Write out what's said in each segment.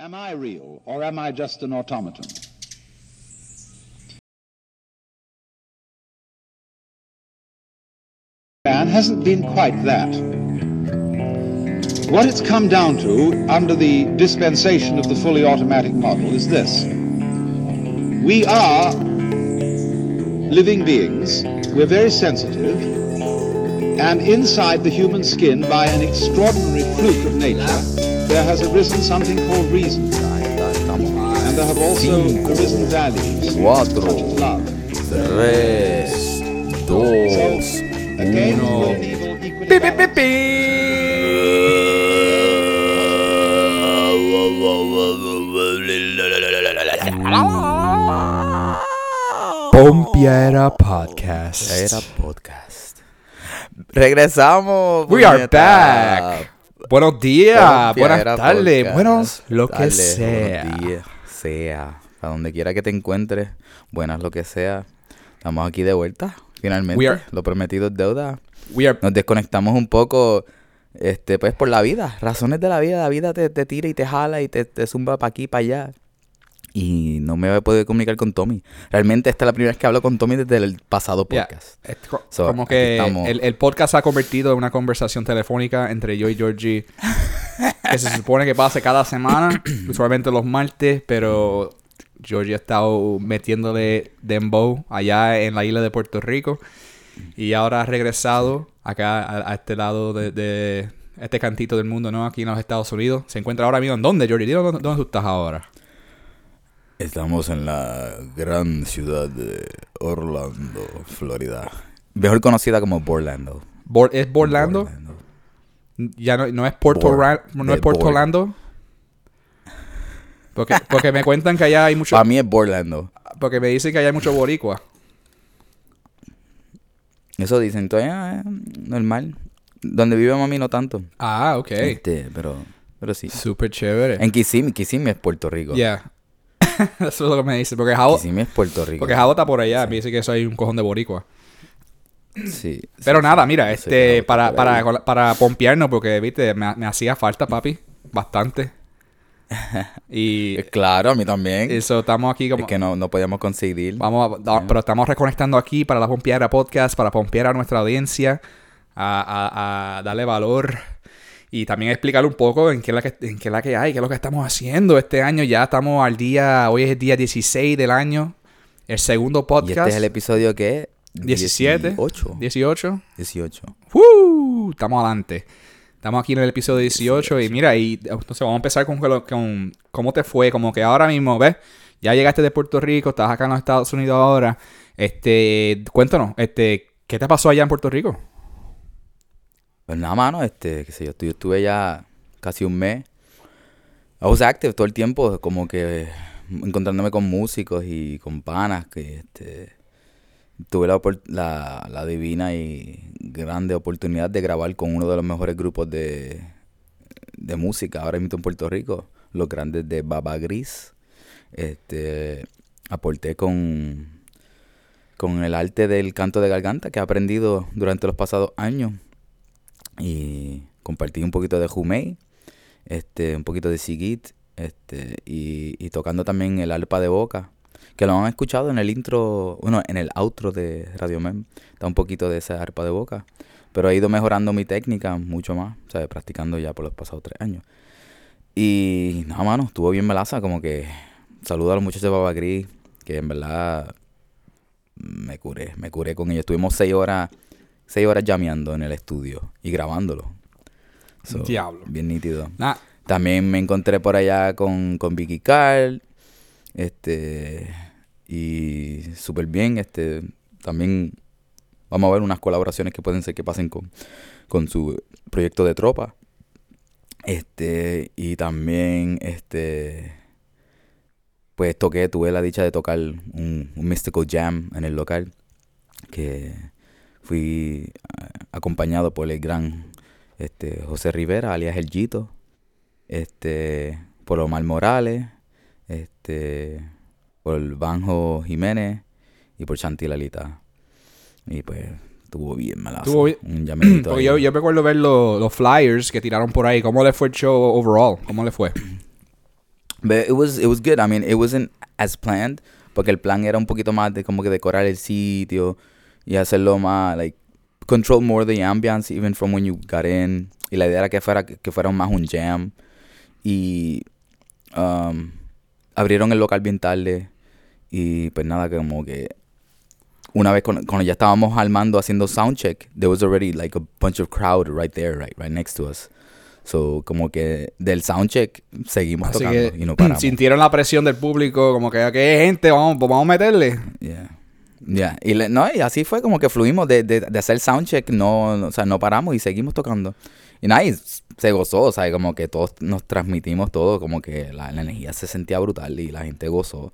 Am I real or am I just an automaton? Man hasn't been quite that. What it's come down to under the dispensation of the fully automatic model is this. We are living beings, we're very sensitive, and inside the human skin, by an extraordinary fluke of nature, there has arisen something called reason. And there have also arisen values, Cuatro. such as love. Tres, dos, uno. and evil equally Pompiera Podcast. Era podcast. Regresamos. We are back. Buenos días, buenas tardes, Podcast. buenos lo que sea. buenos días, sea. A donde quiera que te encuentres, buenas lo que sea. Estamos aquí de vuelta, finalmente. Are- Lo prometido es deuda. We are Nos desconectamos un poco, este, pues por la vida. Razones de la vida. La vida te, te tira y te jala y te, te zumba para aquí, para allá. Y no me he podido comunicar con Tommy. Realmente esta es la primera vez que hablo con Tommy desde el pasado podcast. So, como que el, el podcast se ha convertido en una conversación telefónica entre yo y Georgie que se supone que pase cada semana, usualmente los martes, pero Georgie ha estado metiéndole dembow allá en la isla de Puerto Rico y ahora ha regresado acá a, a este lado de, de este cantito del mundo, ¿no? Aquí en los Estados Unidos. Se encuentra ahora mismo en dónde, Georgie? Dime dónde, dónde tú estás ahora. Estamos en la gran ciudad de Orlando, Florida. Mejor conocida como Borlando. Bor- ¿Es Borlando? Borlando. Ya no, no es Puerto, Bor- no es Puerto. Orlando. Porque, porque me cuentan que allá hay mucho. Para mí es Borlando. Porque me dicen que allá hay mucho boricua. Eso dicen, todavía eh, normal. Donde vive mami no tanto. Ah, ok. Este, pero, pero sí. Súper chévere. En Kissimmee, Kissimmee es Puerto Rico. Yeah. Eso es lo que me dicen. Porque Javo, es Puerto Rico. porque Javo está por allá. Me dice que eso hay un cojón de boricua. Sí. Pero sí, nada, sí. mira, Sí, este, para, para, para pompearnos, porque, viste, me, me hacía falta, papi. Bastante. Y Eh, Claro, a mí también. eso, estamos aquí como... Es que no, no podíamos conseguir. Vamos a- pero estamos reconectando aquí para la Pompiera Podcast, para pompear a nuestra audiencia, a, a- a darle valor y también explicar un poco en qué, es la que, en qué es la que hay, qué es lo que estamos haciendo este año. Ya estamos al día, hoy es el día 16 del año, el segundo Y podcast. este es el episodio que 17, 18. 18. 18. ¡Woo! Estamos adelante. Estamos aquí en el episodio 18 y mira, y entonces vamos a empezar con, con, con cómo te fue, como que ahora mismo, ¿ves? Ya llegaste de Puerto Rico, estás acá en los Estados Unidos ahora. Este, cuéntanos, este, ¿qué te pasó allá en Puerto Rico? Pues nada, mano, este, qué sé yo, estu- estuve ya casi un mes. I was active todo el tiempo, como que encontrándome con músicos y con panas, que este, tuve la, divina y grande oportunidad de grabar con uno de los mejores grupos de, de música ahora mismo en Puerto Rico, los grandes de Baba Gris. Este, aporté con, con el arte del canto de garganta que he aprendido durante los pasados años y compartí un poquito de Jumei, este, un poquito de Sigit, este, y, y tocando también el arpa de boca, que lo han escuchado en el intro, bueno, en el outro de Radio Mem, está un poquito de esa arpa de boca, pero he ido mejorando mi técnica mucho más, ¿sabes? Practicando ya por los pasados tres años. Y nada, mano, estuvo bien melaza, como que saludo a los muchachos de Baba Gris, que en verdad me curé, me curé con ellos. Estuvimos seis horas, seis horas llameando en el estudio y grabándolo. So, Diablo. Bien nítido. Nah, También me encontré por allá con, con Vicky Carl. Este. Y súper bien. Este. También vamos a ver unas colaboraciones que pueden ser que pasen con, con su proyecto de tropa. Este. Y también. Este. Pues toqué, tuve la dicha de tocar un, un Mystical Jam en el local. Que fui acompañado por el gran este, José Rivera, alias El Gito este, por Omar Morales, este, por Banjo Jiménez y por Chanti Lalita. Y pues estuvo bien malazo. Bien. Porque yo, yo recuerdo ver lo- los flyers que tiraron por ahí. ¿Cómo le fue el show overall? ¿Cómo le fue? But it was, it was good. I mean, it wasn't as planned. Porque el plan era un poquito más de como que decorar el sitio y hacerlo más, like, control more the ambience even from when you got in. Y la idea era que fuera, que fuera más un jam. Y um, abrieron el local bien tarde. Y pues nada, que como que una vez cuando, cuando ya estábamos armando haciendo soundcheck, there was already like a bunch of crowd right there, right, right next to us. So, como que del soundcheck seguimos Así tocando que y no paramos. sintieron la presión del público, como que, ok, gente, vamos, pues vamos a meterle. Yeah. Yeah. Y, le- no, y así fue como que fluimos de, de, de hacer soundcheck, no, no, o sea, no paramos y seguimos tocando. Y nada, y se gozó, o sea, como que todos nos transmitimos todo, como que la, la energía se sentía brutal y la gente gozó.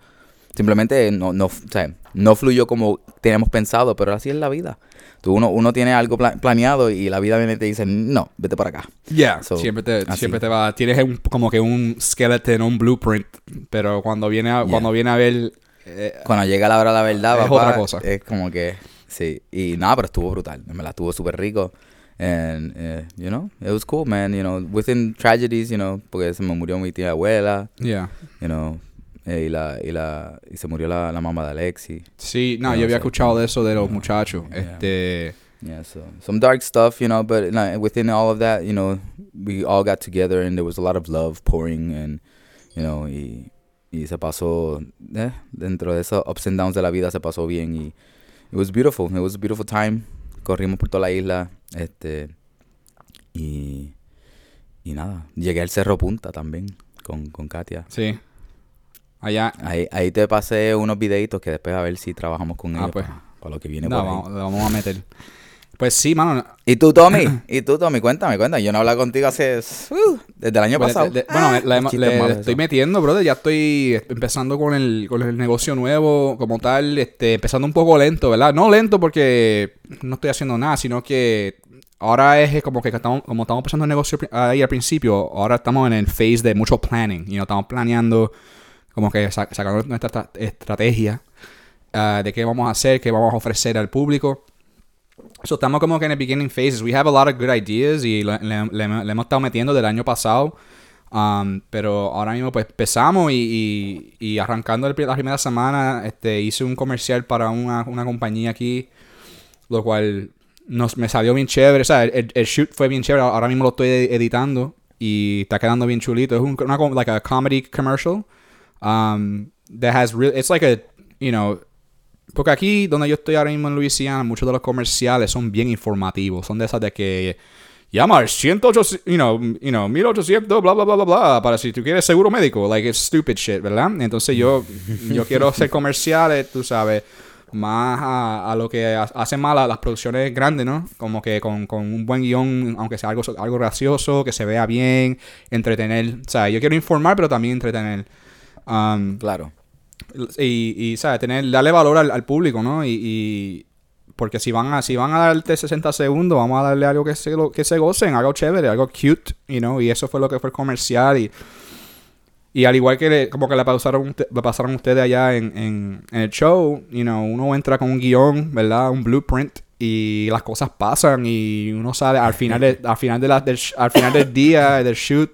Simplemente no, no, o sea, no fluyó como teníamos pensado, pero así es la vida. Tú uno, uno tiene algo pla- planeado y la vida viene y te dice, no, vete por acá. Yeah, So, siempre te, así. siempre te va, tienes un- como que un skeleton, un blueprint, pero cuando viene a, Yeah. cuando viene a ver, eh, Cuando llega la hora de la verdad, Es papá, otra cosa. Es como que, sí. Y nada, pero estuvo brutal. Me la estuvo súper rico. And, eh, you know, it was cool, man. You know, within tragedies, you know, porque se me murió mi tía abuela, yeah. you know, eh, y, la, y, la, y se murió la, la mamá de Alexi. Sí, no, yo había escuchado de eso de los yeah, muchachos, yeah. este, Yeah, so some dark stuff, you know, but like, within all of that, you know, we all got together and there was a lot of love pouring and, you know, y, y se pasó, eh, dentro de esos ups and downs de la vida se pasó bien y it was beautiful, it was a beautiful time. Corrimos por toda la isla, este, y, y nada, llegué al Cerro Punta también con, con Katia. sí. Allá, Ahí, ahí te pasé unos videitos que después a ver si trabajamos con Ah, ellos pues. para lo que viene no, por ahí. vamos, vamos a meter. Pues sí, mano. ¿Y tú, Tommy? ¿Y tú, Tommy? Cuéntame, cuéntame. Yo no he hablado contigo hace... uh, desde el año Pues, pasado. le- le- bueno, Ah, le, estoy metiendo, brother. Ya estoy empezando con el, con el negocio nuevo, como tal. Este, empezando un poco lento, ¿verdad? No lento porque no estoy haciendo nada, sino que ahora es como que estamos, como estamos empezando el negocio ahí al principio, ahora estamos en el phase de mucho planning. Y estamos planeando, como que sa- sacando nuestra estra- estrategia ah, de qué vamos a hacer, qué vamos a ofrecer al público. So, estamos como que en el beginning phases. We have a lot of good ideas y le, le- le- le hemos estado metiendo del año pasado. Um, pero ahora mismo pues empezamos y, y, y arrancando el la primera semana este, hice un comercial para una, una compañía aquí, lo cual nos, me salió bien chévere. O sea, el, el shoot fue bien chévere. Ahora mismo lo estoy editando y está quedando bien chulito. Es un, una, like a comedy commercial um, that has real... It's like a, you know... Porque aquí, donde yo estoy ahora mismo en Louisiana, muchos de los comerciales son bien informativos. Son de esas de que llama al 108, you know, you know, 1800, bla, bla, bla, bla, bla, para si tú quieres seguro médico. Like, it's stupid shit, ¿verdad? Entonces yo, yo quiero hacer comerciales, tú sabes, más a, a lo que ha- hacen más la- las producciones grandes, ¿no? Como que con, con un buen guion, aunque sea algo, algo gracioso, que se vea bien, entretener. O sea, yo quiero informar, pero también entretener. Um, Claro. Y, y ¿sabes? Tener, darle valor al, al público, ¿no? Y, y- porque si van a si van a darte 60 segundos, vamos a darle algo que se, que se gocen, algo chévere, algo cute, you know, y eso fue lo que fue el comercial y y al igual que le- como que le pasaron, le pasaron ustedes allá en, en, en el show, you know, uno entra con un guion, ¿verdad? Un blueprint y las cosas pasan y uno sale al final de- al final de la- del, al final del día del shoot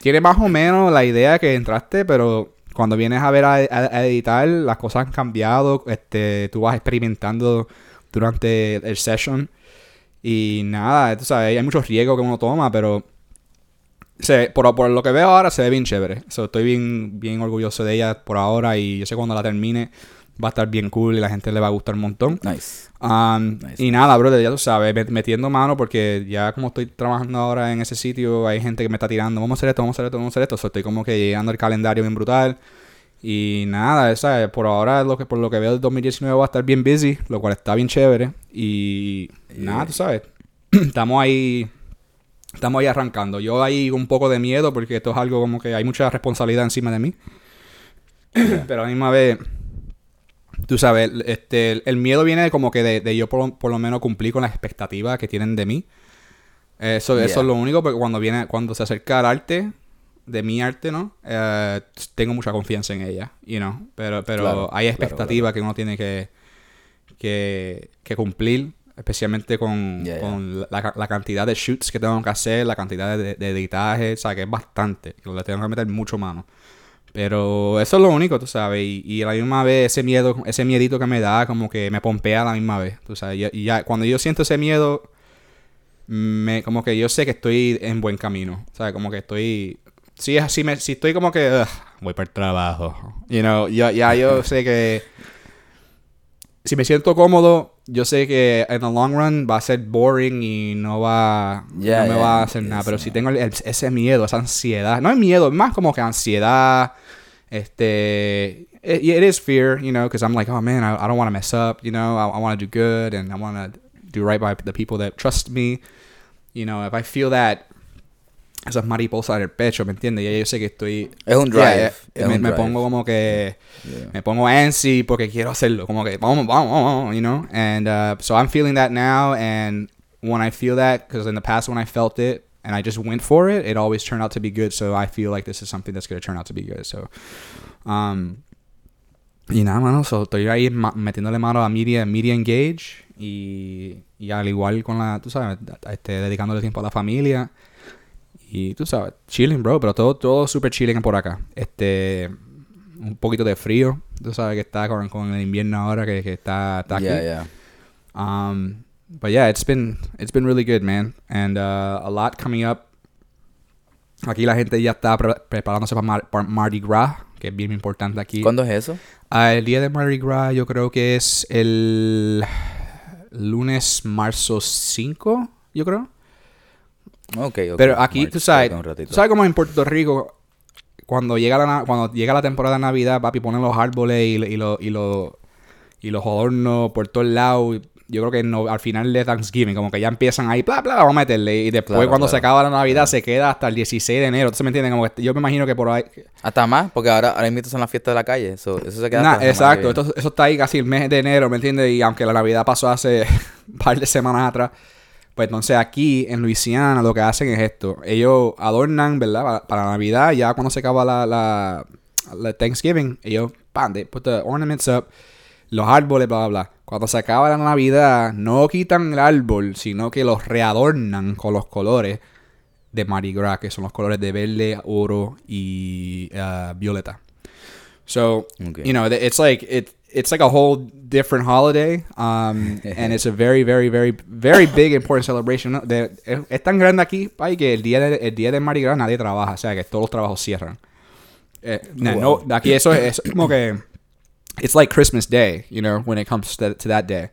tiene más o menos la idea que entraste, pero cuando vienes a ver a, editar, las cosas han cambiado, este, tú vas experimentando durante el session y nada, tú sabes, hay muchos riesgos que uno toma, pero se, por, lo que veo ahora se ve bien chévere. Estoy bien, bien orgulloso de ella por ahora y yo sé cuando la termine va a estar bien cool y la gente le va a gustar un montón. Nice. Um, Nice, y nada, brother, ya tú sabes, met- metiendo mano porque ya como estoy trabajando ahora en ese sitio, hay gente que me está tirando, vamos a hacer esto, vamos a hacer esto, vamos a hacer esto. So, estoy como que llegando al calendario bien brutal. Y nada, esa, por ahora lo que por lo que veo el 2019 va a estar bien busy, lo cual está bien chévere. Y nada, tú sabes, estamos ahí estamos ahí arrancando. Yo ahí un poco de miedo porque esto es algo como que hay mucha responsabilidad encima de mí. Pero a la misma vez, tú sabes, este, el, el miedo viene como que de, de yo por, por lo menos cumplir con las expectativas que tienen de mí. Eso, eso es lo único, porque cuando viene, cuando se acerca al arte, de mi arte, ¿no? Eh, tengo mucha confianza en ella, you know. Pero, pero Claro, hay claro, expectativas que uno tiene que, que, que cumplir, especialmente con, Yeah, con La, la cantidad de shoots que tengo que hacer, la cantidad de, de editaje, o sea, que es bastante, que le tengo que meter mucho mano. Pero eso es lo único, tú sabes. Y, y a la misma vez ese miedo, ese miedito que me da, como que me pompea a la misma vez. Tú sabes. Y, y ya, cuando yo siento ese miedo, me, como que yo sé que estoy en buen camino. ¿Sabes? Como que estoy. Si, es- si, me, si estoy como que. "Ugh, voy para el trabajo. You know, ya, ya yo sé que. Si me siento cómodo, yo sé que en the long run va a ser boring y no va. Ya, no me ya, va a hacer nada. Pero si tengo el- el- ese miedo, esa ansiedad. No es miedo, es más como que ansiedad. Este. It, it is fear, you know, because I'm like, oh man, I, I don't want to mess up, you know, I, I want to do good and I want to do right by the people that trust me. You know, if I feel that esas mariposas en el pecho, ¿me entiendes? Ya yo sé que estoy. Es un drive. yeah, es me, un me drive. pongo como que. Yeah. Me pongo antsy porque quiero hacerlo. Como que vamos, vamos, vamos, you know? And uh, so I'm feeling that now. And when I feel that, because in the past when I felt it and I just went for it, it always turned out to be good. So I feel like this is something that's going to turn out to be good. So, um, y nada, mano, so estoy ahí ma- metiéndole mano a Media, Media Engage y, y al igual con la, tú sabes, este, dedicándole tiempo a la familia y tú sabes, chilling, bro, pero todo, todo súper chilling por acá. Este, un poquito de frío, tú sabes que está con, con el invierno ahora que, que está, está aquí. Yeah, yeah. Um, but yeah, it's been it's been really good, man, and uh, a lot coming up. Aquí la gente ya está pre- preparándose para, Mar- para Mardi Gras, que es bien importante aquí. ¿Cuándo es eso? Ah, el día de Mardi Gras yo creo que es el lunes marzo 5, yo creo. Ok, ok. Pero aquí, March, tú sabes, tú sabes cómo en Puerto Rico, cuando llega la, cuando llega la temporada de Navidad, papi, ponen los árboles y, y, lo- y, lo- y los adornos por todos lados. Yo creo que no, al final de Thanksgiving, como que ya empiezan ahí, bla, bla, vamos a meterle. Y después, Claro, cuando se acaba la Navidad, se queda hasta el 16 de enero. ¿Tú me entiendes? Como que yo me imagino que por ahí. Hasta más, porque ahora, ahora mismo son las fiestas de la calle. Eso, eso se queda Nah, hasta exacto, esto- eso está ahí casi el mes de enero, ¿me entiendes? Y aunque la Navidad pasó hace un par de semanas atrás, pues entonces aquí en Luisiana lo que hacen es esto. Ellos adornan, ¿verdad? Para, para Navidad, ya cuando se acaba la, la, la Thanksgiving, ellos, pan, they put the ornaments up, los árboles, bla, bla, bla. Cuando se acaba la Navidad, no quitan el árbol, sino que los readornan con los colores de Mardi Gras, que son los colores de verde, oro y uh, violeta. So, Okay. you know, it's like it it's like a whole different holiday, um, and it's a very, very, very, very big important celebration. ¿no? De- es, tan grande aquí, pai, que el día de, el día de Mardi nadie trabaja, o sea, que todos los trabajos cierran. Eh, no, Wow. no, aquí eso es como que it's like Christmas Day, you know, when it comes to, to that day,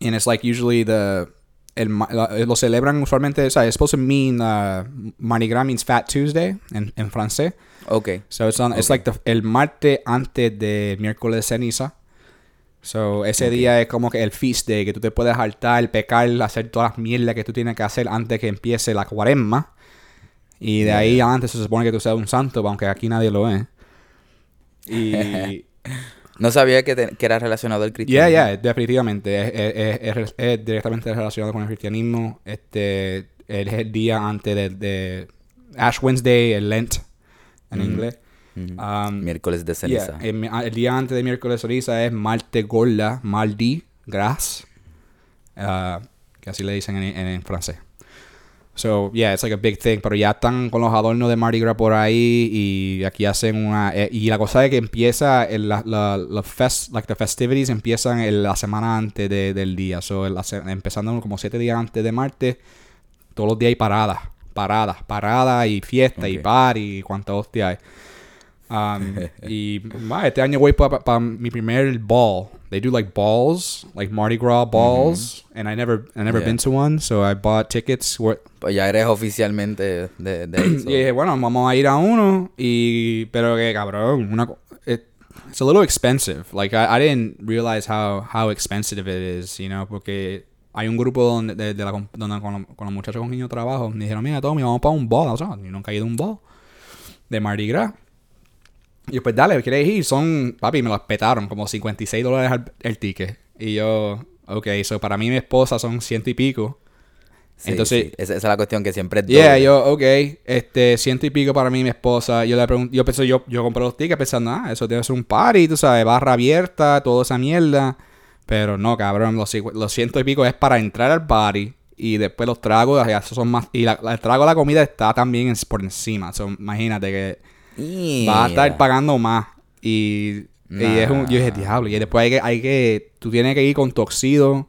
and it's like usually the el, ma- lo celebran usualmente, o sea, it's supposed to mean uh, Mardi Gras means Fat Tuesday in, en francés. Ok. So it's on, it's like the, el martes antes de miércoles de ceniza. So ese día es como que el feast day, que tú te puedes hartar, pecar, hacer todas las mierdas que tú tienes que hacer antes que empiece la cuaresma. Y de ahí antes se supone que tú seas un santo, aunque aquí nadie lo es. Y No sabía que, te- que era relacionado al Yeah, cristianismo. yeah, definitivamente. Es, es- es- es- es directamente relacionado con el cristianismo. Este es el día antes de, de Ash Wednesday, el Lent en inglés. Um, Miércoles de yeah, ceniza. el, mi- el día antes de miércoles de ceniza es Marte Gorda, Mardi Gras, uh, que así le dicen en, en, en francés. So, yeah, it's like a big thing. Pero ya están con los adornos de Mardi Gras por ahí y aquí hacen una... eh, y la cosa es que empieza, el, la, la, la fest, like the festivities empiezan el- la semana antes de- del día. So, el- empezando como siete días antes de Marte, todos los días hay paradas, paradas, paradas y fiesta y party y cuánta hostia hay. Um, y ma, este año voy para mi primer ball. They do like balls, like Mardi Gras balls, and I never, I never Yeah. been to one, so I bought tickets. Pues ya eres oficialmente de, y dije, bueno, vamos a ir a uno, y pero que cabrón, una, it, it's a little expensive. Like I, I didn't realize how how expensive it is, you know, porque hay un grupo donde, de, de la, donde con, los- con los muchachos con niños trabajo, me dijeron, mira, Tommy, vamos para un ball, o sea, yo nunca he ido a un ball de Mardi Gras. Y yo, pues dale, ¿quieres ir? Son, papi, me los petaron, como 56 dólares al- el ticket. Y yo, ok, so para mí y mi esposa son ciento y pico. sí, entonces- sí. Esa, esa es la cuestión que siempre es Yeah, yo, ok, este, ciento y pico para mí y mi esposa. Yo le pregunto, yo pensé, yo, yo compré los tickets pensando, ah, eso debe ser un party, tú sabes, barra abierta, toda esa mierda. Pero no, cabrón, los, los ciento y pico es para entrar al party. Y después los tragos, ya esos son más. Y la, el trago de la comida está también en- por encima. So, imagínate que. vas a estar pagando más. Y, y es un, yo dije, diablo. Y después hay que, hay que, tú tienes que ir con toxido.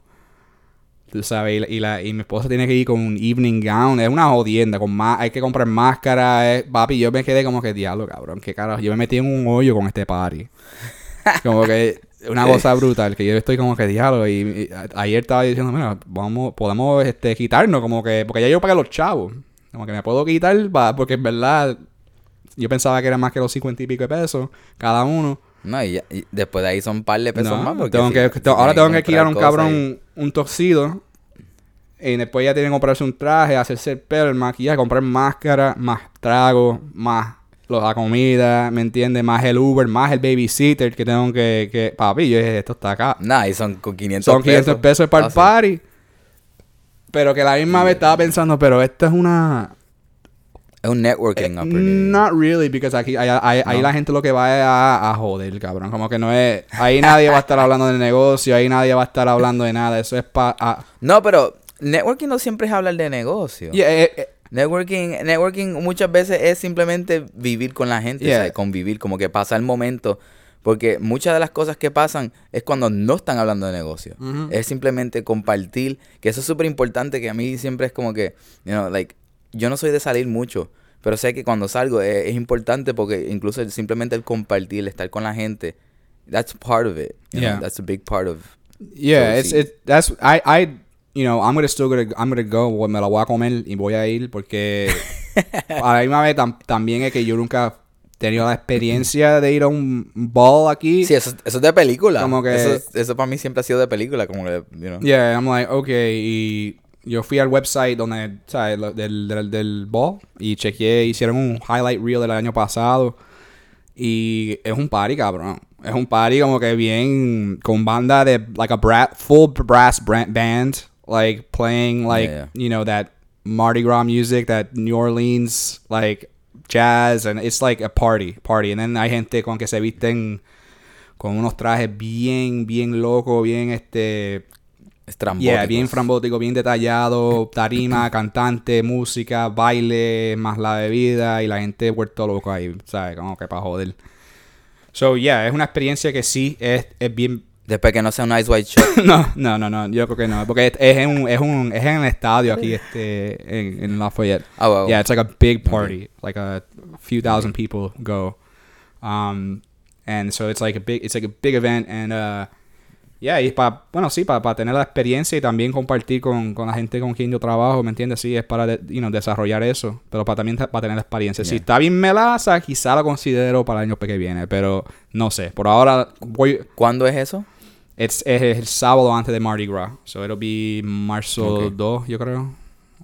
Tú sabes, y, la- y, la, y mi esposa tiene que ir con un evening gown. Es una jodienda. Con más, hay que comprar máscara. papi, yo me quedé como que, diablo, cabrón. ¿Qué carajo? Yo me metí en un hoyo con este party. Como que una cosa brutal. Que yo estoy como que, diablo. Y, y a- ayer estaba diciendo, mira, vamos, podemos este, quitarnos. Como que, porque ya yo pagué los chavos. Como que me puedo quitar, va, porque en verdad yo pensaba que era más que los 50 y pico de pesos cada uno. No, y, ya- y después de ahí son un par de pesos No, más. Porque tengo si- que, si te- ahora tengo que alquilar un cabrón, un toxido. Y después ya tienen que comprarse un traje, hacerse el pelo, el maquillaje, comprar máscara, más trago, más la comida, ¿me entiendes? Más el Uber, más el babysitter que tengo que... que papi, yo dije, esto está acá. Nah, y son con 500 Son 500 pesos para el party. Pero que la misma vez estaba pensando, pero esta es una... Es un networking Eh, opportunity. Not really, because aquí ahí, ahí- la gente lo que va es a, a joder, cabrón. Como que no es. Ahí nadie va a estar hablando de negocio, ahí nadie va a estar hablando de nada. Eso es para. No, pero networking no siempre es hablar de negocio. eh, Networking, networking muchas veces es simplemente vivir con la gente, Yeah. convivir, como que pasa el momento. Porque muchas de las cosas que pasan es cuando no están hablando de negocio. Es simplemente compartir, que eso es súper importante, que a mí siempre es como que, you know, like, yo no soy de salir mucho, pero sé que cuando salgo es, es importante porque incluso el- simplemente el compartir, el estar con la gente, that's part of it. you know, Yeah. that's a big part of yeah, So, it's, it, that's. I, I, you know, I'm gonna still gonna, I'm gonna go, me la voy a comer y voy a ir porque. a la misma vez tam- también es que yo nunca he tenido la experiencia de ir a un ball aquí. Sí, eso, eso es de película. Como que- Eso, eso para mí siempre ha sido de película, como que, you know. Yeah, I'm like, okay. Y yo fui al website donde, ¿sabes? Del, del, del ball y chequeé, hicieron un highlight reel del año pasado. Y es un party, cabrón. Es un party como que bien con banda de, like a bra full brass bra- band, like playing like, Yeah, you know, that Mardi Gras music, that New Orleans, like jazz, and it's like a party, party. And then hay gente con que se visten con unos trajes bien, bien locos, bien este. Yeah, bien frambótico, bien detallado, tarima, cantante, música, baile, más la bebida y la gente vuelto loco ahí, ¿sabes? Como que para joder. So, yeah, es una experiencia que sí es, es bien... Después que no sea un Ice White Shot. no, no, no, no, yo creo que no, porque es, en, un, es, un, es en el estadio aquí este, en, en Lafayette. Ah, wow. Yeah, it's like a big party. Like a few thousand people go. Um, and so it's like a big, it's like a big event. And uh, yeah, y para, bueno, sí, para tener la experiencia y también compartir con, con la gente con quien yo trabajo, ¿me entiendes? Sí, es para, de- you know, desarrollar eso. Pero para también para tener la experiencia. Si está bien melaza, quizá lo considero para el año que viene. Pero no sé. Por ahora voy, ¿Cuándo es eso? Es, es el sábado antes de Mardi Gras. So it'll be marzo Ok. 2, yo creo.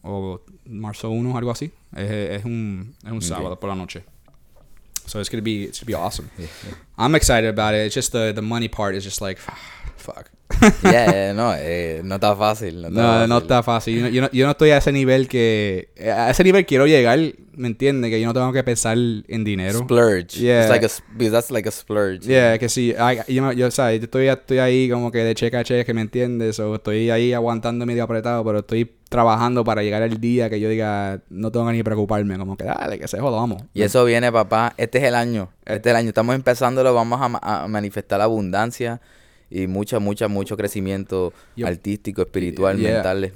O marzo 1, algo así. Es, es un, es un sábado por la noche. So it's gonna be it's gonna be awesome. I'm excited about it. It's just the, the money part is just like ah, fuck. Yeah, yeah, no, eh, no está fácil. No está, No, fácil. no está fácil. Yo no, yo, no, yo no estoy a ese nivel que... A ese nivel quiero llegar, ¿me entiendes? Que yo no tengo que pensar en dinero. Splurge. Yeah. It's like a, that's like a splurge. Yeah, que sí, ay, yo, yo, ¿sabes? Yo estoy, estoy ahí como que de cheque a cheque, ¿me entiendes? O estoy ahí aguantando medio apretado, pero estoy trabajando para llegar al día que yo diga, no tengo que ni preocuparme, como que dale, que se joda, vamos. Y eso viene, papá. Este es el año. Este es el año. Estamos empezándolo. Vamos a, ma- a manifestar abundancia y mucha, mucha, mucho crecimiento Yo- artístico, espiritual, Yeah. mental,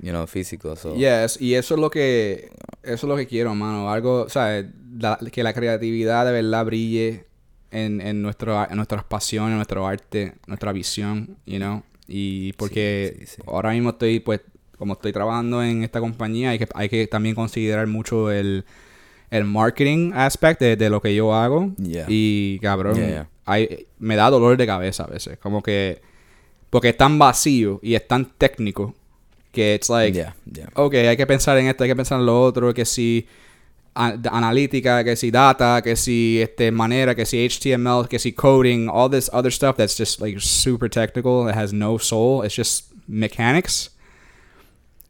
you know, físico. So. Yes, y eso es lo que, eso es lo que quiero, mano. Algo, ¿sabes? La- que la creatividad de verdad brille en, en, nuestro, en nuestras pasiones, nuestro arte, nuestra visión, you know. Y porque sí, sí. ahora mismo estoy, pues, como estoy trabajando en esta compañía, hay que, hay que también considerar mucho el, el marketing aspect de, de lo que yo hago. Yeah. Y, cabrón, Yeah, yeah. Hay- me da dolor de cabeza a veces. Como que, porque es tan vacío y es tan técnico que it's like, Yeah, yeah. ok, hay que pensar en esto, hay que pensar en lo otro, que si analítica, que si data, que si este manera, que si HTML, que si coding, all this other stuff that's just like super technical, it has no soul, it's just mechanics.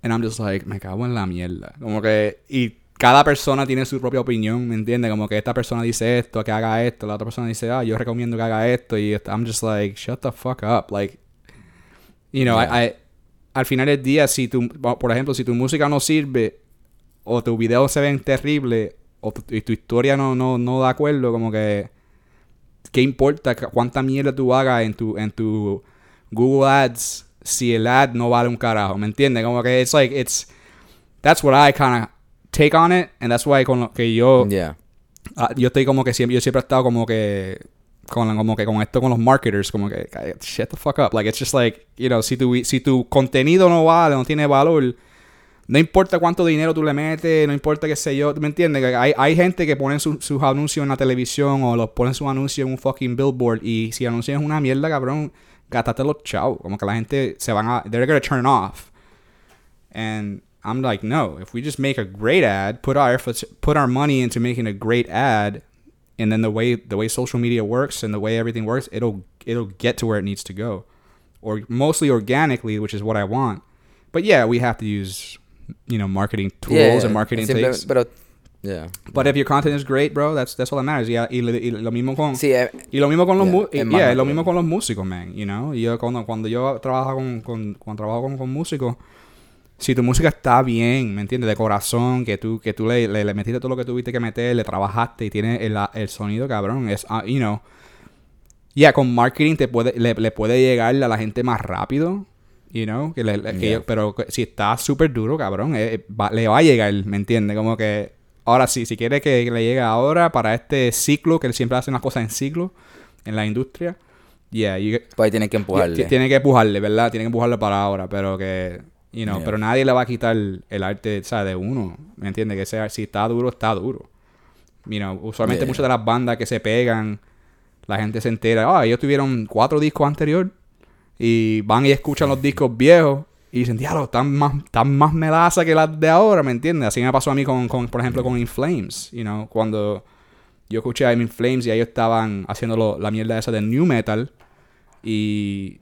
And I'm just like, me cago en la mierda. Como que, y cada persona tiene su propia opinión, ¿me entiendes? Como que esta persona dice esto, que haga esto, la otra persona dice, ah, yo recomiendo que haga esto, y I'm just like, shut the fuck up. Like, you know, Yeah. I, I- al final del día, si tu, por ejemplo, si tu música no sirve o tu video se ven terrible, o tu, y tu historia no, no, no da acuerdo, como que ¿qué importa cu- cuánta mierda tú hagas en tu, en tu Google Ads si el ad no vale un carajo? ¿Me entiendes? Como que it's like, it's, that's what I kind of take on it, and that's why con lo que yo, Yeah. ah, yo estoy como que siempre, yo siempre he estado como que, con, como que con esto con los marketers, como que, shut the fuck up. Like, it's just like, you know, si tu, si tu contenido no vale, no tiene valor, no importa cuánto dinero tú le metes, no importa qué sé yo, ¿tú ¿me entiendes? Hay, hay gente que ponen su- sus anuncios en la televisión o los ponen sus anuncios en un fucking billboard y si es una mierda, cabrón, gástate los chavos. Como que la gente se van a... They're gonna turn off. And I'm like, no, if we just make a great ad, put our efforts, put our money into making a great ad, and then the way the way social media works and the way everything works, it'll it'll get to where it needs to go, or mostly organically, which is what I want. But yeah, we have to use you know marketing tools Yeah, and marketing things. Pero, yeah. But if your content is great, bro, that's that's all that matters. Yeah, y, lo- y lo mismo con Sí, eh, y lo mismo con los Yeah, y- yeah, lo mismo con los músicos, man, you know. Yo cuando cuando yo trabajo con, con cuando trabajo con, con músicos, si tu música está bien, ¿me entiendes? De corazón, que tú que tú le, le, le metiste todo lo que tuviste que meter, le trabajaste y tiene el, el sonido cabrón, es ah, you know. Yeah, con marketing te puede le, le puede llegar a la gente más rápido, you know, que le- que Yeah. yo- pero si está súper duro, cabrón, eh, va- le va a llegar, ¿me entiendes? Como que ahora sí, si quiere que le llegue ahora para este ciclo, que él siempre hace las cosas en ciclo en la industria, yeah, you- pues ahí tienes que empujarle. Tiene que empujarle, ¿verdad? Tiene que empujarle para ahora, pero que, you know, Yeah. pero nadie le va a quitar el arte, ¿sabes? De uno, ¿me entiendes? Que sea, si está duro, está duro. You know, usualmente Yeah. muchas de las bandas que se pegan, la gente se entera, ah, ellos tuvieron cuatro discos anterior y van y escuchan los discos viejos y dicen, diablo, están más, están más melaza que las de ahora, ¿me entiendes? Así me pasó a mí con, con por ejemplo, con In Flames, you know, cuando yo escuché a In Flames y ellos estaban haciendo lo- la mierda esa de New Metal y...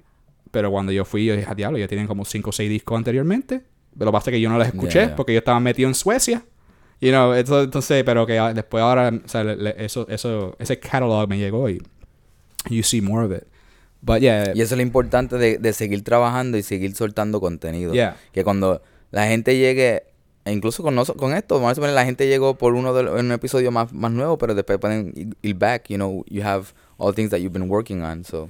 Pero cuando yo fui, yo dije, "Ah, diablo, ya tienen como 5 o 6 discos anteriormente. Pero lo que pasa es que yo no los escuché Yeah, yeah. porque yo estaba metido en Suecia. You know, eso- entonces, pero que ah, después ahora, o sea, le- le- eso, eso, ese catalog me llegó y you see more of it. But yeah, Y eso es lo importante de, de seguir trabajando y seguir soltando contenido. Yeah. Que cuando la gente llegue, e incluso con, con esto, vamos a suponer, la gente llegó por uno de en un episodio más, más nuevo, pero después pueden ir back, you know, you have all things that you've been working on. So,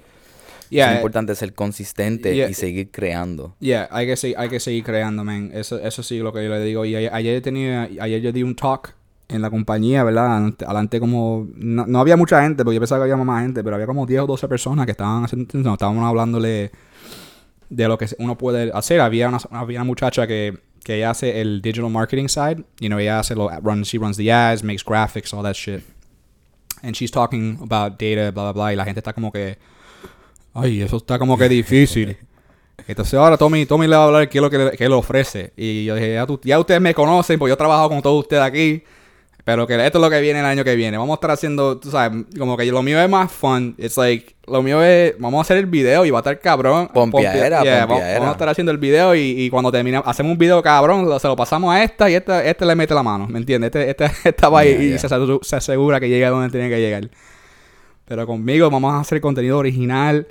yeah, es importante ser consistente Yeah. y seguir creando. Yeah, hay que, hay que seguir creando, man. Eso, eso sí lo que yo le digo. Y ayer, ayer tenía, ayer yo di un talk en la compañía, ¿verdad? Ante- Adelante como... No, no había mucha gente, porque yo pensaba que había más gente, pero había como 10 o 12 personas que estaban haciendo... No, estábamos hablándole de lo que uno puede hacer. Había una, había una muchacha que, que ella hace el digital marketing side. You know, ella hace lo... Runs, she runs the ads, makes graphics, all that shit. And she's talking about data, bla, bla, bla. Y la gente está como que... Ay, eso está como que difícil. Entonces ahora Tommy, Tommy le va a hablar qué es lo que le, qué le ofrece. Y yo dije, ya, tú- ya ustedes me conocen, pues yo he trabajado con todos ustedes aquí. Pero que esto es lo que viene el año que viene. Vamos a estar haciendo, tú sabes, como que lo mío es más fun. It's like, lo mío es, vamos a hacer el video y va a estar cabrón. Yeah, vamos- a estar haciendo el video y, y cuando terminamos, hacemos un video cabrón, lo- se lo pasamos a esta y esta, este le mete la mano, ¿me entiendes? Este, este, esta va y- Yeah, y yeah. Se, se asegura que llega donde tiene que llegar. Pero conmigo vamos a hacer contenido original,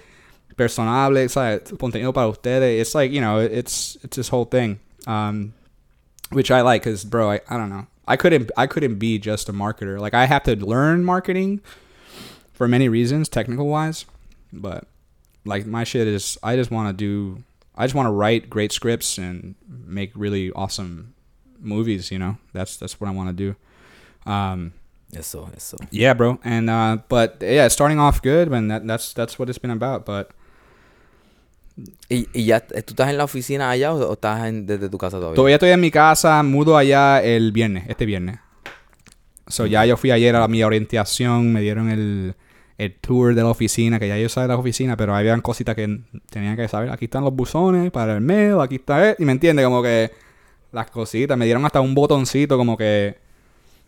personable, ¿sabes? Contenido para ustedes. It's like, you know, it's it's this whole thing. Um, which I like cuz bro, I, I don't know. I couldn't I couldn't be just a marketer. Like I have to learn marketing for many reasons, technical wise, but like my shit is I just want to do I just want to write great scripts and make really awesome movies, you know. That's that's what I want to do. Um Eso, eso. yeah, bro. And uh, but yeah, starting off good, and that, that's that's what it's been about. But ¿Y, ya tú estás en la oficina allá o, estás en- desde tu casa todavía? todavía estoy en mi casa, mudo allá el viernes, este viernes. So ya yo fui ayer a mi orientación, me dieron el, el tour de la oficina, que ya yo sabía la oficina, pero habían cositas que tenía que saber. Aquí están los buzones para el mail, aquí está, eh, y me entiende, como que las cositas, me dieron hasta un botoncito como que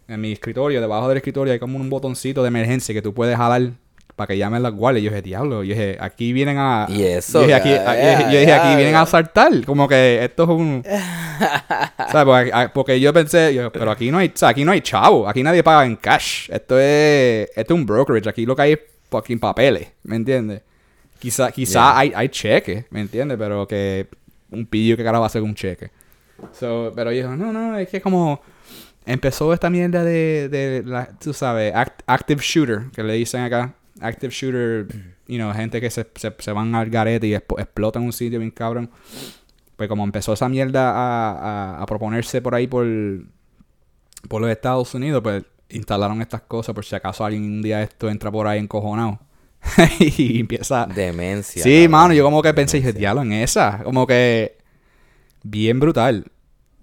en mi escritorio, debajo del escritorio hay como un botoncito de emergencia que tú puedes jalar para que llamen las guardias. Yo dije, diablo, yo dije, aquí vienen a... Y eso, Yo dije, aquí, a- yo dije- yo dije, aquí vienen a asaltar. Como que esto es un... ¿Sabes? Porque, yo pensé, yo, pero aquí no hay, o sea, aquí no hay chavo, aquí nadie paga en cash. Esto es, esto es un brokerage, aquí lo que hay es fucking papeles, ¿me entiendes? Quizá, quizá hay, hay cheques, ¿me entiendes? Pero que un pillo que cara va a hacer un cheque. So, pero yo, no, no, es que como empezó esta mierda de, de la, tú sabes, act- active shooter, que le dicen acá. Active shooter, you know, gente que se, se, se van al garete y explotan un sitio bien cabrón. Pues como empezó esa mierda a, a, a proponerse por ahí por, por los Estados Unidos, pues instalaron estas cosas por si acaso alguien un día esto entra por ahí encojonado. y empieza... Demencia. Sí, mano, yo como que pensé, dije, Demencia. diablo, en esa. Como que bien brutal.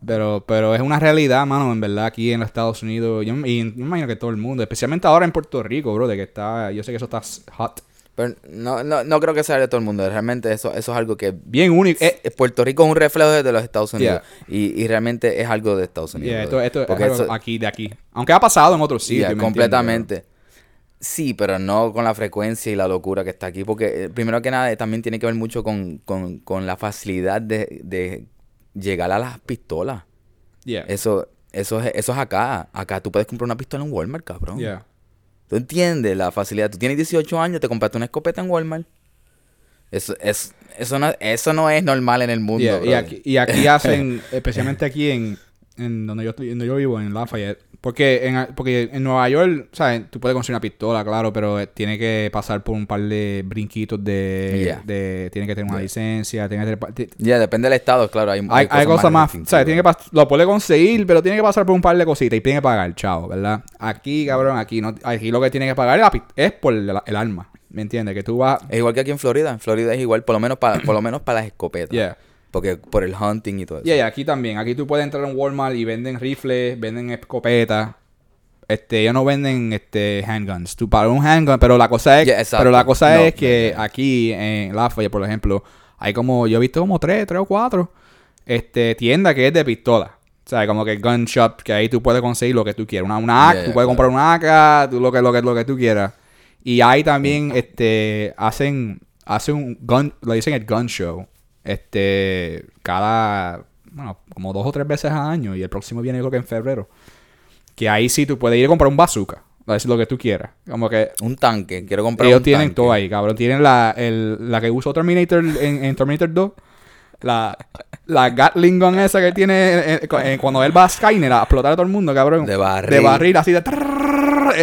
Pero, pero es una realidad, mano, en verdad, aquí en los Estados Unidos. Yo, y yo me imagino que todo el mundo, especialmente ahora en Puerto Rico, bro, de que está, yo sé que eso está hot. Pero no, no, no creo que sea de todo el mundo. Realmente eso, eso es algo que... Bien único. Eh, Eh, Puerto Rico es un reflejo de los Estados Unidos. Y, y realmente es algo de Estados Unidos. yeah, esto, esto es algo eso- aquí, de aquí. Aunque ha pasado en otros sitios. Completamente. Sí, pero no con la frecuencia y la locura que está aquí. Porque eh, primero que nada también tiene que ver mucho con, con, con la facilidad de, de llegar a las pistolas. Yeah. Eso, eso, es, eso es acá. Acá tú puedes comprar una pistola en Walmart, cabrón. Yeah. ¿Tú entiendes la facilidad? Tú tienes 18 años, te compraste una escopeta en Walmart. Eso, es, eso, no, eso no es normal en el mundo. Yeah, y, brother. aquí, y aquí hacen, especialmente aquí en, en donde yo estoy, donde yo vivo, en Lafayette. Porque en, porque en Nueva York, ¿sabes? Tú puedes conseguir una pistola, claro, pero eh, tiene que pasar por un par de brinquitos de... Yeah. de tiene que tener una Yeah. licencia, tiene que tener... Ya, depende del estado, claro. Hay, Hay, hay cosas más. ¿sabes? Tiene que lo puede conseguir, pero tiene que pasar por un par de cositas y tiene que pagar, chao, ¿verdad? Aquí, cabrón, aquí no, aquí lo que tiene que pagar es, es por el, el arma, ¿me entiendes? Que tú vas... Es igual que aquí en Florida. En Florida es igual, por lo menos para, por lo menos para las escopetas. Porque por el hunting y todo eso. Y aquí también. Aquí tú puedes entrar un Walmart y venden rifles, venden escopetas. Este, ellos no venden este handguns. Tú para un handgun, pero la cosa es, Yeah, pero la cosa No, es que aquí en Lafayette, por ejemplo, hay como, yo he visto como tres, tres o cuatro, este, tiendas que es de pistola. O sea, como que gun shop, que ahí tú puedes conseguir lo que tú quieras. Una, una AK, Yeah, tú puedes comprar una AK, tú lo que, lo que, lo que tú quieras. Y ahí también, este, hacen, hacen un gun, lo dicen el gun show. Este, cada, bueno, como dos o tres veces al año. Y el próximo viene creo que en febrero. Que ahí sí tú puedes ir a comprar un bazooka. A decir lo que tú quieras. Como que Un tanque. Quiero comprar ellos un tienen tanque. todo ahí, cabrón. Tienen la, el, la que usó Terminator en, en Terminator 2. La, la Gatling gun esa que tiene eh, eh, eh, cuando él va a Skynet a explotar a todo el mundo, cabrón. De barril. De barril, así de...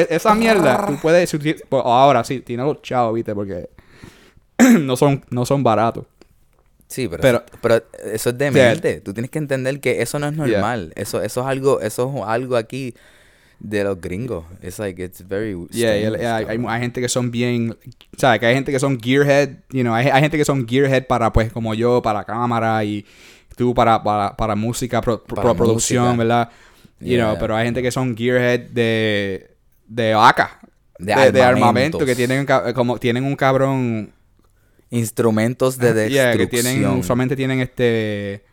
esa mierda. Tú puedes... pues ahora sí, tiene los chavos, viste, porque no son, no son baratos. Sí, pero, Pero- eso, pero eso es demente. Tú tienes que entender que eso no es normal. Eso, eso es algo, eso es algo aquí de los gringos. It's like, it's very Yeah, y el- strange, hay, hay, gente que son bien, ¿sabes? Que hay gente que son gearhead, you know, hay, hay gente que son gearhead para, pues, como yo, para cámara y tú para, para, para música, pro- pro- Para producción, música. ¿verdad? You Yeah. know, pero hay gente que son gearhead de, de AK, De de, de armamento, que tienen, como, tienen un cabrón, Instrumentos de Ah, yeah, destrucción. que tienen, usualmente tienen este,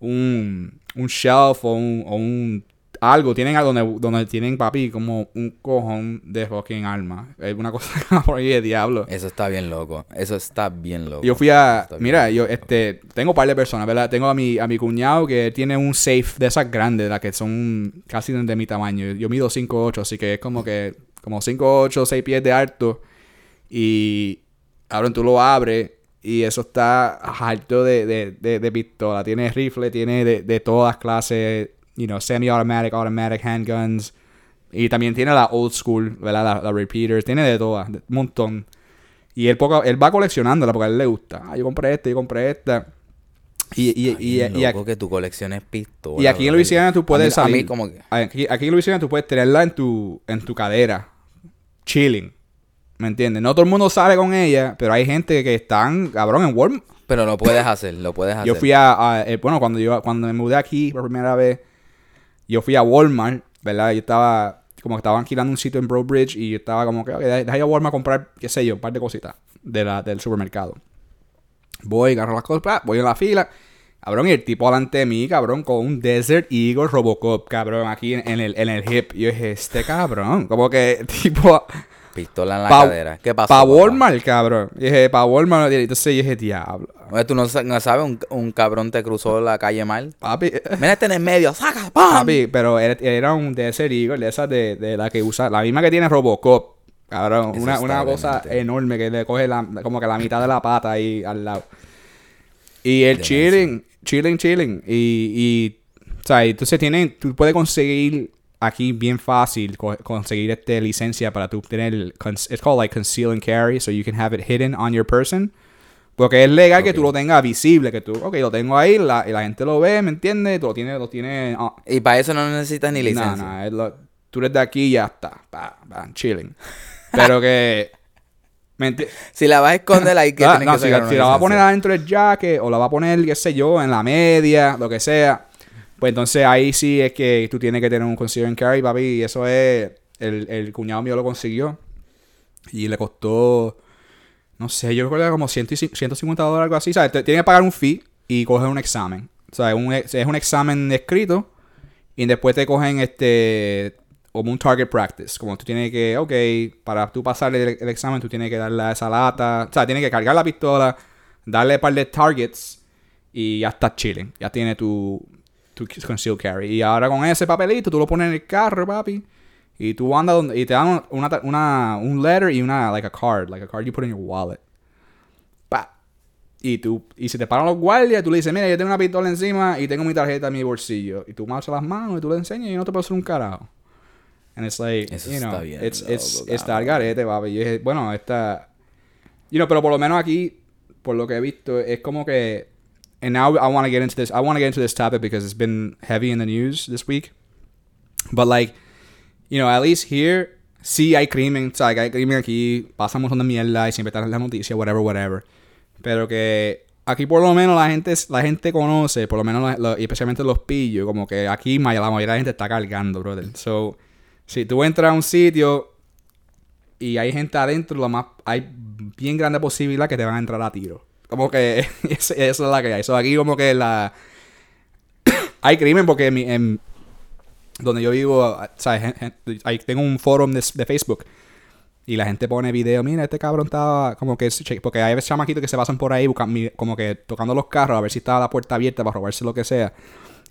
un, un shelf o un, o un algo, tienen donde, donde tienen, papi, como un cojón de fucking arma. Es una cosa por ahí de diablo. Eso está bien loco. Eso está bien loco. Yo fui a. Mira, yo este. Tengo un par de personas, ¿verdad? Tengo a mi, a mi cuñado que tiene un safe de esas grandes, las que son casi de mi tamaño. Yo mido 5'8, así que es como que. Como 5'8, 6 pies de alto. Y. Ahora tú lo abres. Y eso está alto de, de, de, de pistola. Tiene rifle, tiene de, de todas clases. You know, semi-automatic, automatic handguns. Y también tiene la old school, ¿verdad? La, la repeaters. Tiene de todas. Un montón. Y él, poco, él va coleccionándola porque a él le gusta. Ah, yo compré esta, yo compré esta. Y, y, y, y, loco que tu colección es pistola. y aquí en. Luisiana tú puedes a mí, salir. A mí como que... aquí, aquí en Luisiana tú puedes tenerla en tu, en tu cadera. Chilling. ¿Me entiendes? No todo el mundo sale con ella, pero hay gente que están, cabrón, en Walmart. Pero lo puedes hacer, lo puedes hacer. Yo fui a, a- eh, bueno, cuando yo cuando me mudé aquí por primera vez, yo fui a Walmart, ¿verdad? Yo estaba, como que estaban alquilando un sitio en Broadbridge y yo estaba como que, ok, deja ir a Walmart a comprar, qué sé yo, un par de cositas de la, del supermercado. Voy, agarro las cosas, voy en la fila. Cabrón, y el tipo delante de mí, cabrón, con un Desert Eagle Robocop, cabrón, aquí en, en el, en el hip. Yo dije, este cabrón, como que, tipo, Pistola en la pa- cadera. ¿Qué pasó? pa'? Walmart, cabrón. Y dije, pa' Walmart, entonces yo dije, diablo. Oye, tú no, no sabes, un, un cabrón te cruzó la calle mal. Papi, Mira este en el medio, saca, ¡pam! Papi, pero era, era un Desert Eagle, de esas de, de la que usa, la misma que tiene Robocop. Cabrón, Eso una, una cosa enorme que le coge la, como que la mitad de la pata ahí al lado. Y el chilling, chilling, chilling. Y, y sea, entonces tienen, tú puedes conseguir aquí bien fácil co- conseguir este licencia para tú tener, it's called like conceal and carry, so you can have it hidden on your person. Porque es legal que tú lo tengas visible, que tú, ok, lo tengo ahí, la, y la gente lo ve, ¿me entiendes? Tú lo tienes, lo tienes ah, Y para eso no necesitas ni no, licencia. no, es lo- tú eres de aquí y ya está. Chilling. Pero que. ¿me enti- Si la vas a esconder, ahí que Ah, no, que si, la, si la va a poner adentro del jacket o la va a poner, qué sé yo, en la media, lo que sea. Pues entonces ahí sí es que tú tienes que tener un conceal and carry, papi. Y eso es. El, el cuñado mío lo consiguió. Y le costó. No sé, yo recuerdo como 100 y ci- 150 dólares, algo así. ¿sabes? Te- Tiene que pagar un fee y coger un examen. O sea, un es un examen escrito. Y después te cogen este. Como un target practice. Como tú tienes que. Ok, para tú pasar el, el examen, tú tienes que darle a esa lata. O sea, tienes que cargar la pistola. Darle un par de targets. Y ya estás chilling. Ya tiene tu. Tu conceal carry. Y ahora con ese papelito, tú lo pones en el carro, papi. Y tú andas donde, y te dan una, una, un letter y una, like a card, like a card you put in your wallet. Pa. Y tú, y si te paran los guardias, tú le dices, mira, yo tengo una pistola encima y tengo mi tarjeta en mi bolsillo. Y tú marchas las manos y tú le enseñas y no te puedo hacer un carajo. And it's like, Eso you know, está bien it's, it's, está al garete, papi. Y es- bueno, está, you know, pero por lo menos aquí, por lo que he visto, es como que, and now I want to get into this, I want to get into this topic because it's been heavy in the news this week. But like, you know, at least here, sí hay crimen, o sea, que hay crimen aquí, pasa un montón de mierda y siempre están en las noticias, whatever, whatever. Pero que aquí por lo menos la gente, la gente conoce, por lo menos, la- y especialmente los pillos, como que aquí la mayoría de la gente está cargando, brother. So, si tú entras a un sitio y hay gente adentro, lo más, hay bien grande posibilidad que te van a entrar a tiro. Como que esa es la que hay. So, aquí como que la... hay crimen porque en, mi- en- donde yo vivo, o sea, gen- ahí tengo un foro de, de Facebook y la gente pone video, mira, este cabrón estaba como que, porque hay veces chamaquitos que se pasan por ahí buscan, como que tocando los carros a ver si estaba la puerta abierta para robarse lo que sea.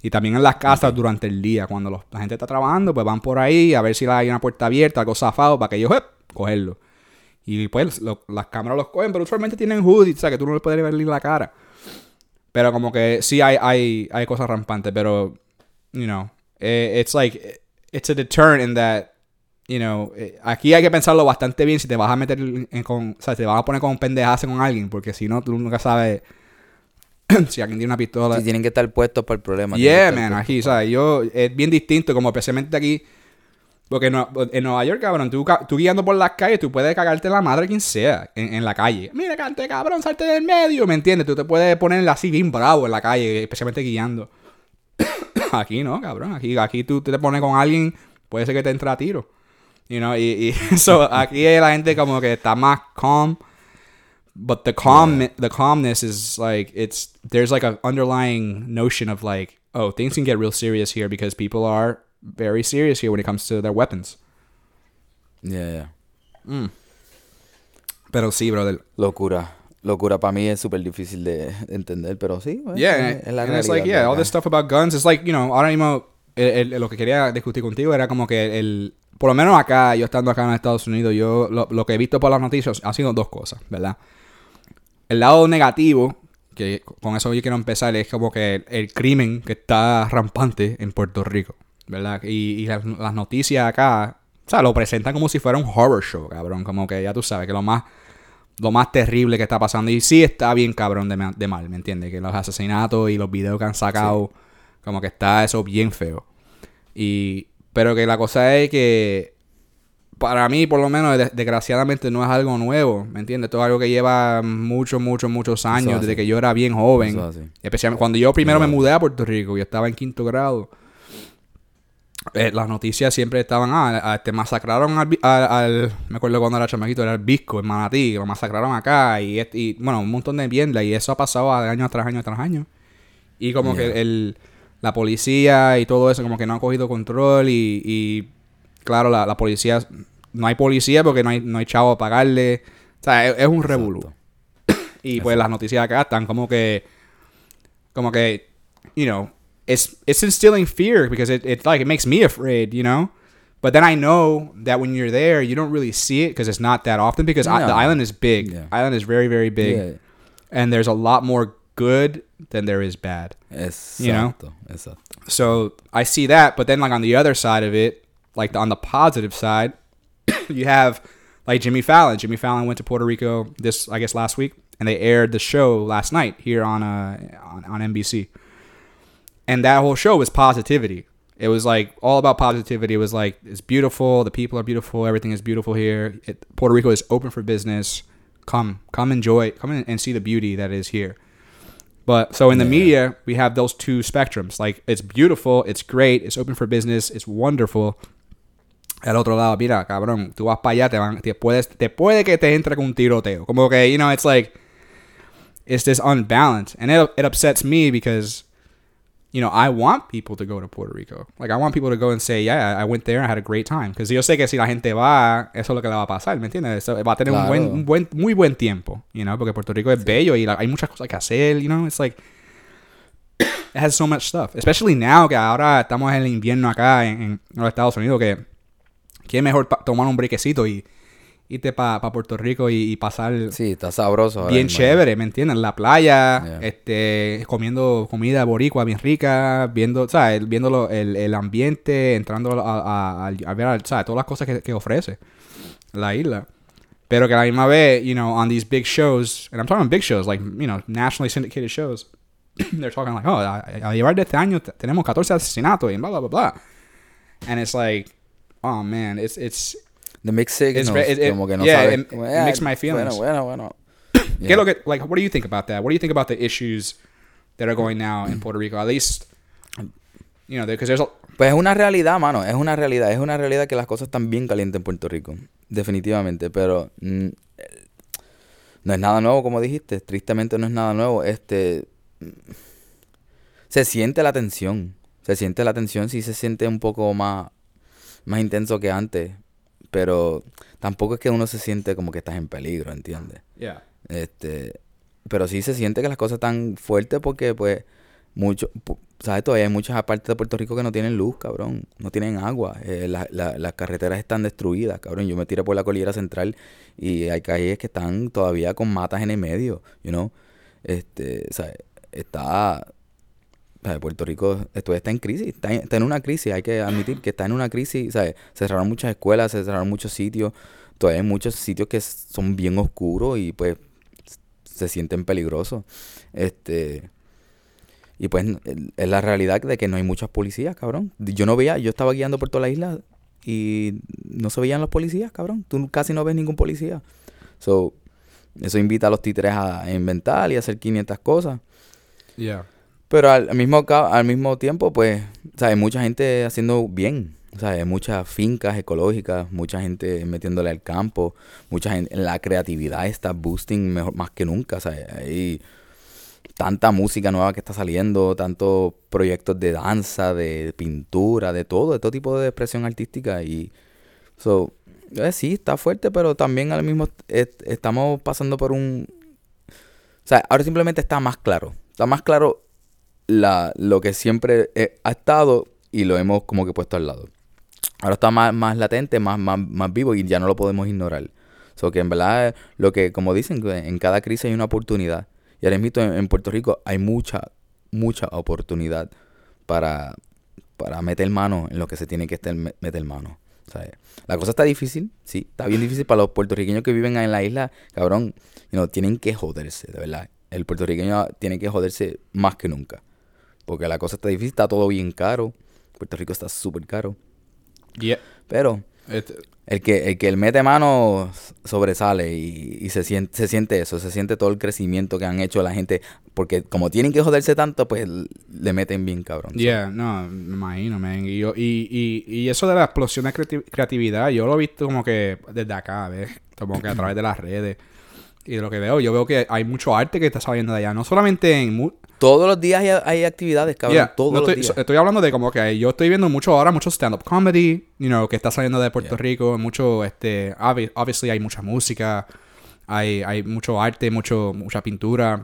Y también en las casas durante el día, cuando los- la gente está trabajando, pues van por ahí a ver si hay una puerta abierta, algo zafado, para que ellos, cogerlo. Y pues lo- las cámaras los cogen, pero usualmente tienen hoodies, o sea, que tú no les puedes ver ni la cara. Pero como que sí hay, hay, hay cosas rampantes, pero, you know, eh, it's like, it's a deterrent in that, you know, eh, aquí hay que pensarlo bastante bien si te vas a meter en con, o sea, si te vas a poner con pendejazo con alguien, porque si no, tú nunca sabes si alguien tiene una pistola. Si tienen que estar puestos para el problema. Yeah, man, aquí, ¿sabes? Yo, es bien distinto, como especialmente aquí. Porque en, Nue- en Nueva York, cabrón, tú, guiando por las calles, tú puedes cagarte la madre quien sea en, en la calle. Mira, cante, cabrón, salte del medio, ¿me entiendes? Tú te puedes poner así bien bravo en la calle, especialmente guiando. aquí no, cabrón, aquí, aquí tú te pones con alguien, puede ser que te entre a tiro. You know, y, y eso, aquí la gente como que está más calm. But the calm, the calmness is like it's there's like a underlying notion of like oh things can get real serious here because people are very serious here when it comes to their weapons. Yeah, yeah. Pero sí, brother. Locura. Locura para mí es súper difícil de de entender, pero sí. bueno, Yeah, es, es la and it's like yeah, all this stuff about guns. It's like you know ahora mismo el- el- lo que quería discutir contigo era como que el por lo menos acá yo estando acá en Estados Unidos yo lo, lo que he visto por las noticias ha sido dos cosas, ¿verdad? El lado negativo que con eso yo quiero empezar es como que el, el crimen que está rampante en Puerto Rico, ¿verdad? Y, y las, las noticias acá, o sea, lo presentan como si fuera un horror show, cabrón, como que ya tú sabes que lo más lo más terrible que está pasando. Y sí está bien cabrón de, de mal, ¿me entiendes? Que los asesinatos y los videos que han sacado, como que está eso bien feo. Y, pero que la cosa es que, para mí, por lo menos, de- desgraciadamente no es algo nuevo, ¿me entiendes? Esto es algo que lleva muchos, muchos, muchos años, desde que yo era bien joven. Especialmente cuando yo primero me mudé a Puerto Rico, yo estaba en quinto grado. Eh, las noticias siempre estaban, ah, a- te masacraron al, vi- al, al- me acuerdo cuando era chamaquito, era el Visco, en Manatí, lo masacraron acá, y, bueno, un montón de mierda, y eso ha pasado de año tras año tras año. Y como Yeah. que el, la policía y todo eso como que no ha cogido control y, y claro, la, la policía, no hay policía porque no hay, no hay chavo a pagarle. O sea, es, es un revolú. Y pues las noticias acá están como que, como que, you know, it's, it's instilling fear because it, it like, it makes me afraid, you know? But then I know that when you're there, you don't really see it because it's not that often because I- the island is big. Yeah. Island is very, very big Yeah. and there's a lot more good than there is bad. You know? Exacto, exacto. So I see that, but then like on the other side of it, like on the positive side, you have like Jimmy Fallon. Jimmy Fallon went to Puerto Rico this I guess last week, and they aired the show last night here on uh on, on NBC. And that whole show was positivity. It was like all about positivity. It was like it's beautiful. The people are beautiful. Everything is beautiful here. It, Puerto Rico is open for business. Come, come enjoy. Come in and see the beauty that is here. But so in the media, we have those two spectrums. Like it's beautiful, it's great, it's open for business, it's wonderful. Al otro lado, mira, cabrón, tú vas para allá, te, van, te, puedes, te puede que te entre con un tiroteo. Como que, you know, it's like, it's this unbalance. And it, it upsets me because, you know, I want people to go to Puerto Rico. Like, I want people to go and say, yeah, I went there, I had a great time. Because yo sé que si la gente va, eso es lo que le va a pasar, ¿me entiendes? Eso va a tener un, buen, un buen, muy buen tiempo, you know, porque Puerto Rico es bello y hay muchas cosas que hacer, you know, it's like, it has so much stuff. Especially now que ahora estamos en el invierno acá en, en los Estados Unidos, que, que es mejor tomar un brequecito y irte para Puerto Rico y, y pasar Sí, está sabroso. bien chévere, ¿me entiendes? En la playa, Yeah. este, comiendo comida boricua bien rica, viendo, ¿sabes? Viendo lo- el, el ambiente, entrando a, a- a- ver, ¿sabes? Todas las cosas que, que ofrece la isla. Pero que a la misma vez, you know, on these big shows, and I'm talking big shows, like, you know, nationally syndicated shows, they're talking like, oh, a, a llevar de este año te- tenemos 14 asesinatos y bla, bla, bla, bla. And it's like, oh, man, it's, it's, The mixed signals, it- it- como que no yeah, it- como, "Ah, makes my feelings." Bueno, bueno, bueno. ¿Qué es lo que, like, what do you think about that? What do you think about the issues that are going now in Puerto Rico? At least, you know, because there's a, Pues es una realidad, mano. Es una realidad. Es una realidad que las cosas están bien calientes en Puerto Rico. Definitivamente. Pero mm, eh, no es nada nuevo, como dijiste. Tristemente no es nada nuevo. Este. mm, Se siente la tensión. Se siente la tensión. Sí se siente un poco más, más intenso que antes. Pero tampoco es que uno se siente como que estás en peligro, ¿entiendes? yeah, Este, pero sí se siente que las cosas están fuertes porque, pues, mucho, ¿sabes? Todavía hay muchas partes de Puerto Rico que no tienen luz, cabrón. No tienen agua. Eh, la- la- las carreteras están destruidas, cabrón. Yo me tiré por la cordillera central y hay calles que están todavía con matas en el medio, you know. Este, ¿sabes? Está... ¿sabes? Puerto Rico esto está en crisis, está en, una crisis, hay que admitir que está en una crisis, ¿sabes? Se cerraron muchas escuelas, se cerraron muchos sitios, todavía hay muchos sitios que son bien oscuros y pues se sienten peligrosos. Este y pues es la realidad de que no hay muchas policías, cabrón. Yo no veía, yo estaba guiando por toda la isla y no se veían los policías, cabrón. Tú casi no ves ningún policía. So, eso invita a los títeres a inventar y a hacer 500 cosas. yeah, Pero al, mismo, al mismo tiempo, pues, o sea, hay mucha gente haciendo bien. O sea, hay muchas fincas ecológicas, mucha gente metiéndole al campo, mucha gente, la creatividad está boosting mejor, más que nunca. O sea, hay tanta música nueva que está saliendo, tantos proyectos de danza, de pintura, de todo, de todo tipo de expresión artística. Y, so, eh, sí, está fuerte, pero también al mismo, est- estamos pasando por un, o sea, ahora simplemente está más claro. Está más claro la, lo que siempre ha estado y lo hemos como que puesto al lado. Ahora está más, más latente, más, más, más vivo y ya no lo podemos ignorar. So que en verdad, lo que, como dicen, en cada crisis hay una oportunidad. Y ahora mismo en, en Puerto Rico hay mucha, mucha oportunidad para, para meter mano en lo que se tiene que meter mano. O sea, la cosa está difícil, sí, está bien difícil para los puertorriqueños que viven en la isla, cabrón, you know, tienen que joderse, de verdad. El puertorriqueño tiene que joderse más que nunca. Porque la cosa está difícil, está todo bien caro. Puerto Rico está súper caro. yeah. Pero It, el que, el que el mete mano sobresale y, y se, siente, se siente eso, se siente todo el crecimiento que han hecho la gente. Porque como tienen que joderse tanto, pues le meten bien cabrón. yeah, no, me imagino, man. Y, yo, y, y, y eso de la explosión de creati- creatividad, yo lo he visto como que desde acá, ¿ves? Como que a través de las redes. Y de lo que veo, yo veo que hay mucho arte que está saliendo de allá. No solamente en... Todos los días hay, hay actividades, cabrón. Yeah, todos no los estoy, días. estoy hablando de como que yo estoy viendo mucho ahora, mucho stand-up comedy, you know, que está saliendo de Puerto Yeah. Rico, mucho, este, obvi- obviously hay mucha música, hay, hay mucho arte, mucho, mucha pintura.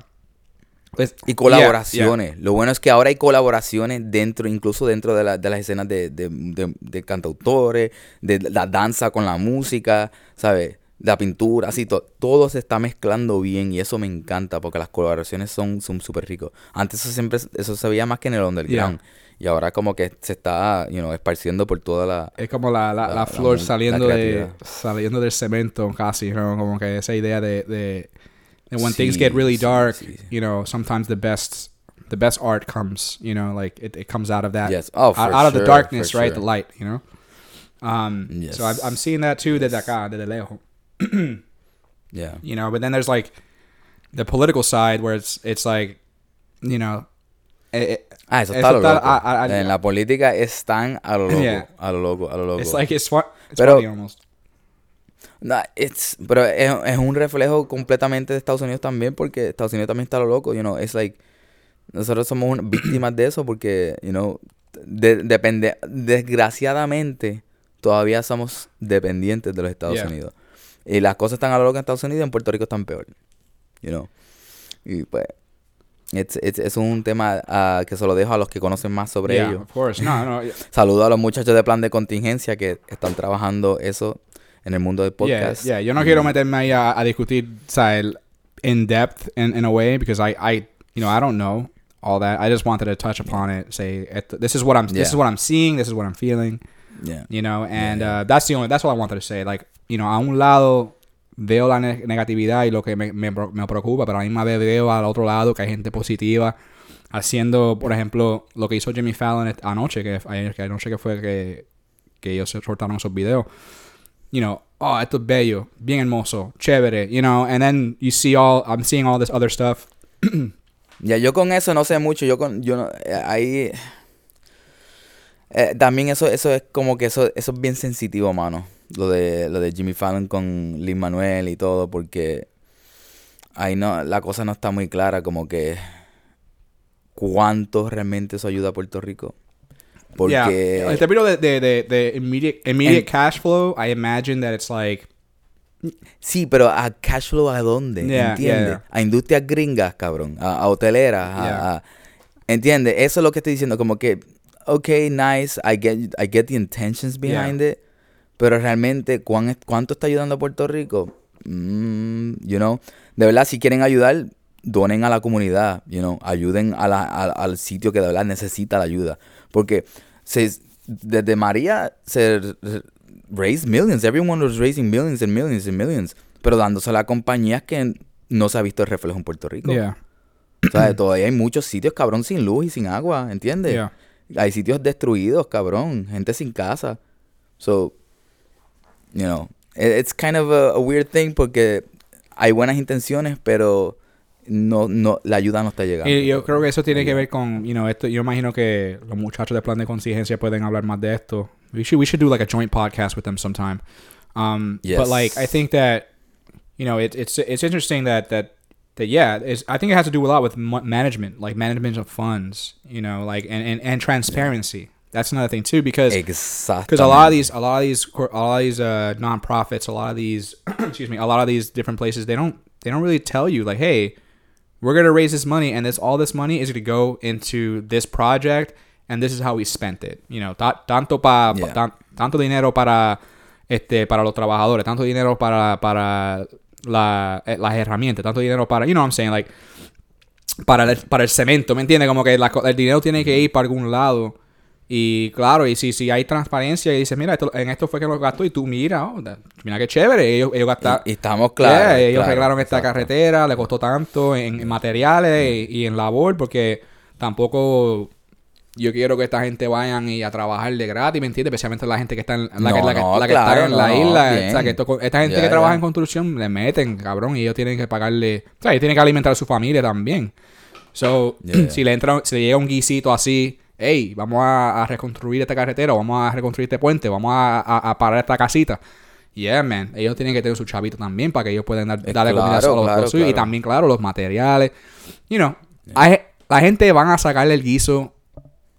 Pues, Y colaboraciones. Lo bueno es que ahora hay colaboraciones dentro, incluso dentro de, la- de las escenas de- de cantautores, de la danza con la música, ¿sabes? La pintura, así, to- todo se está mezclando bien y eso me encanta porque las colaboraciones son súper ricos. Antes eso siempre, eso se veía más que en el underground y ahora como que se está, you know, esparciendo por toda la... Es como la, la, La- la flor saliendo de saliendo del cemento casi, ¿no? Como que esa idea de, de, de when Sí, things get really dark, sí, sí. you know, sometimes the best the best art comes, you know, like it, it comes out of that Yes. Oh, out, out of the darkness, right? sure. The light, you know. Um, Yes. so I'm, I'm seeing that too desde acá, desde lejos. Yeah. you know but then there's like the political side where it's it's like you know it, it- Ah, eso está lo está- loco. a- a- en la política están a lo loco, Yeah. a lo loco, a lo loco. it's like it's, it's Pero- almost No, it's, pero es, es un reflejo completamente de Estados Unidos también, porque Estados Unidos también está a lo loco, you know, it's like, nosotros somos un- víctimas de eso porque, you know, de- depende, desgraciadamente, todavía somos dependientes de los Estados Yeah. Unidos. Y las cosas están a lo loco en Estados Unidos, en Puerto Rico están peor, you know. Y pues, it's- it's- es un tema ah, que se lo dejo a los que conocen más sobre yeah ello. of course no no yeah. Saludo a los muchachos de plan de contingencia que están trabajando eso en el mundo del podcast. yeah, yo no quiero meterme ahí a, a discutir, el- in depth in, in a way because I, I, you know, I don't know all that. I just wanted to touch upon it. Say, this is what I'm, this is what I'm seeing. This is what I'm feeling. Yeah. You know, and yeah. Uh, that's the only, that's all I wanted to say. Like, you know, a un lado veo la ne- negatividad y lo que me, me, me preocupa, pero a la misma vez veo al otro lado que hay gente positiva haciendo, por ejemplo, lo que hizo Jimmy Fallon anoche, que que anoche que fue que, que ellos soltaron esos videos. You know, oh, esto es bello, bien hermoso, chévere, you know, and then you see all, I'm seeing all this other stuff. Ya, yo con eso no sé mucho. Yo con, yo no, eh, ahí. Eh, también eso, eso es como que eso, eso es bien sensitivo, mano. Lo de, lo de Jimmy Fallon con Lin Manuel y todo, porque ahí no, la cosa no está muy clara, como que cuánto realmente eso ayuda a Puerto Rico. Porque Yeah. De, de immediate, immediate And- cash flow, I imagine that it's like, Sí, pero a cash flow a dónde, Yeah, ¿entiendes? yeah. A industrias gringas, cabrón, a, a hoteleras, a- a, ¿entiendes? Eso es lo que estoy diciendo, como que, okay, nice, I get, I get the intentions behind it, pero realmente, ¿cuán, ¿cuánto está ayudando a Puerto Rico? Mm, you know, de verdad, si quieren ayudar, donen a la comunidad, you know, ayuden a la- a- al sitio que de verdad necesita la ayuda, porque se, desde María se raised millions. Everyone was raising millions and millions and millions. Pero dándosela a compañías que no se ha visto el reflejo en Puerto Rico. yeah, O sea, todavía hay muchos sitios, cabrón, sin luz y sin agua, ¿entiendes? yeah. Hay sitios destruidos, cabrón. Gente sin casa. So, you know, it- it's kind of a, a weird thing porque hay buenas intenciones, pero no, no, la ayuda no está llegando. Y yo creo que eso tiene que ver con, you know, esto, yo imagino que los muchachos de plan de contingencia pueden hablar más de esto. We should, we should do like a joint podcast with them sometime. Um, but Yes. like, I think that, you know, it, it's, it's interesting that, that, that, yeah, I think it has to do a lot with ma- management, like management of funds, you know, like, and, and, and transparency. That's another thing too, because Exactly. because a lot of these a lot of these a lot of these uh nonprofits a lot of these excuse me a lot of these different places they don't they don't really tell you like hey we're gonna raise this money and this all this money is gonna go into this project and this is how we spent it you know ta- tanto pa, Yeah. tan- tanto dinero para este para los trabajadores tanto dinero para para la, eh, las herramientas tanto dinero para you know what I'm saying like para el, para el cemento, ¿me entiendes? Como que la el dinero tiene que ir para algún lado. Y claro, y si, si hay transparencia y dices, mira, esto, en esto fue que lo gastó y tú mira, oh, mira qué chévere, ellos, ellos gastaron. Y, y estamos claros. Yeah, ellos claro, arreglaron esta exacto. carretera, le costó tanto en, en materiales y, y en labor, porque tampoco yo quiero que esta gente vayan y a trabajar de gratis, ¿me entiendes? Especialmente la gente que está en la, que, la que- no, la que claro, está en la isla. bien. O sea, que esto- esta gente que trabaja en construcción le meten, cabrón, y ellos tienen que pagarle. O sea, ellos tienen que alimentar a su familia también. So, Yeah. si le entra, si le llega un guisito así, hey, vamos a, a reconstruir esta carretera, vamos a reconstruir este puente, vamos a, a- a parar esta casita. Yeah, man. Ellos tienen que tener su chavito también para que ellos puedan dar, darle comida claro, solo a los claro, suyos. Y también, claro, los materiales. You know, hay- la gente van a sacarle el guiso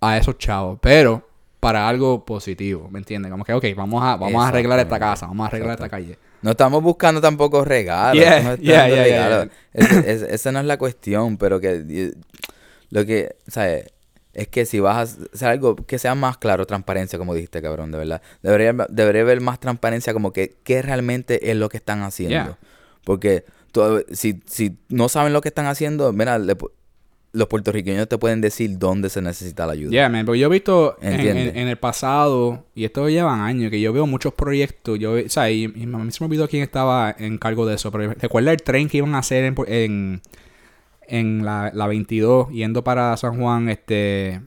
a esos chavos, pero para algo positivo, ¿me entiendes? Como que, ok, vamos a, vamos a arreglar esta casa, vamos a arreglar esta calle. No estamos buscando tampoco regalos. Yeah, no yeah, yeah, regalos. Esa no es la cuestión, pero que lo que, ¿sabes? es que si vas a hacer algo que sea más claro, transparencia, como dijiste, cabrón, de verdad. Debería, debería haber más transparencia como que qué realmente es lo que están haciendo. Porque si, si no saben lo que están haciendo, mira, le los puertorriqueños te pueden decir dónde se necesita la ayuda. Yeah, man, porque yo he visto en, en- en el pasado, y esto llevan años, que yo veo muchos proyectos, yo, o sea, y, y a mí se me olvidó quién estaba en cargo de eso, pero recuerda el tren que iban a hacer en, en, en la, la 22, yendo para San Juan, este,